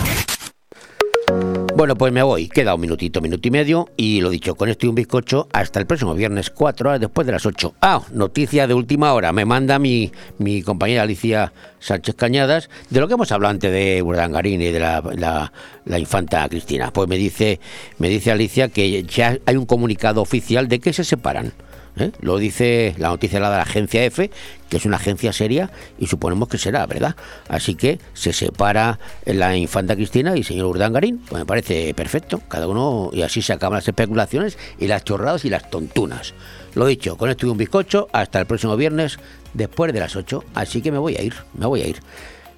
Bueno, pues me voy. Queda un minutito, minuto y medio. Y lo dicho, con esto y un bizcocho, hasta el próximo viernes, 4 horas después de las 8. Ah, noticia de última hora. Me manda mi, mi compañera Alicia Sánchez Cañadas de lo que hemos hablado antes de Urdangarín y de la, la- la infanta Cristina. Pues me dice, me dice Alicia que ya hay un comunicado oficial de que se separan. ¿Eh? Lo dice la noticia la de la agencia F, que es una agencia seria y suponemos que será, ¿verdad? Así que se separa la infanta Cristina y el señor Urdangarín. Pues me parece perfecto, cada uno, y así se acaban las especulaciones y las chorradas y las tontunas. Lo dicho, con esto y un bizcocho, hasta el próximo viernes, después de las 8. Así que me voy a ir, me voy a ir.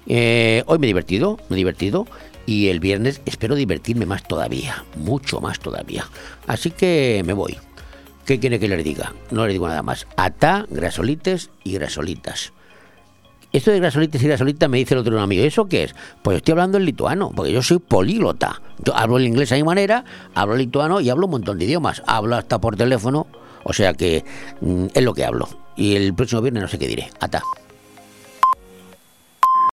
Eh, hoy me he divertido, me he divertido. Y el viernes espero divertirme más todavía, mucho más todavía. Así que me voy. ¿Qué quiere que le diga? No le digo nada más. Atá, grasolites y grasolitas. Esto de grasolites y grasolitas me dice el otro amigo. ¿Eso qué es? Pues estoy hablando en lituano, porque yo soy políglota. Yo hablo el inglés a mi manera, hablo lituano y hablo un montón de idiomas. Hablo hasta por teléfono, o sea que mm, es lo que hablo. Y el próximo viernes no sé qué diré. Atá.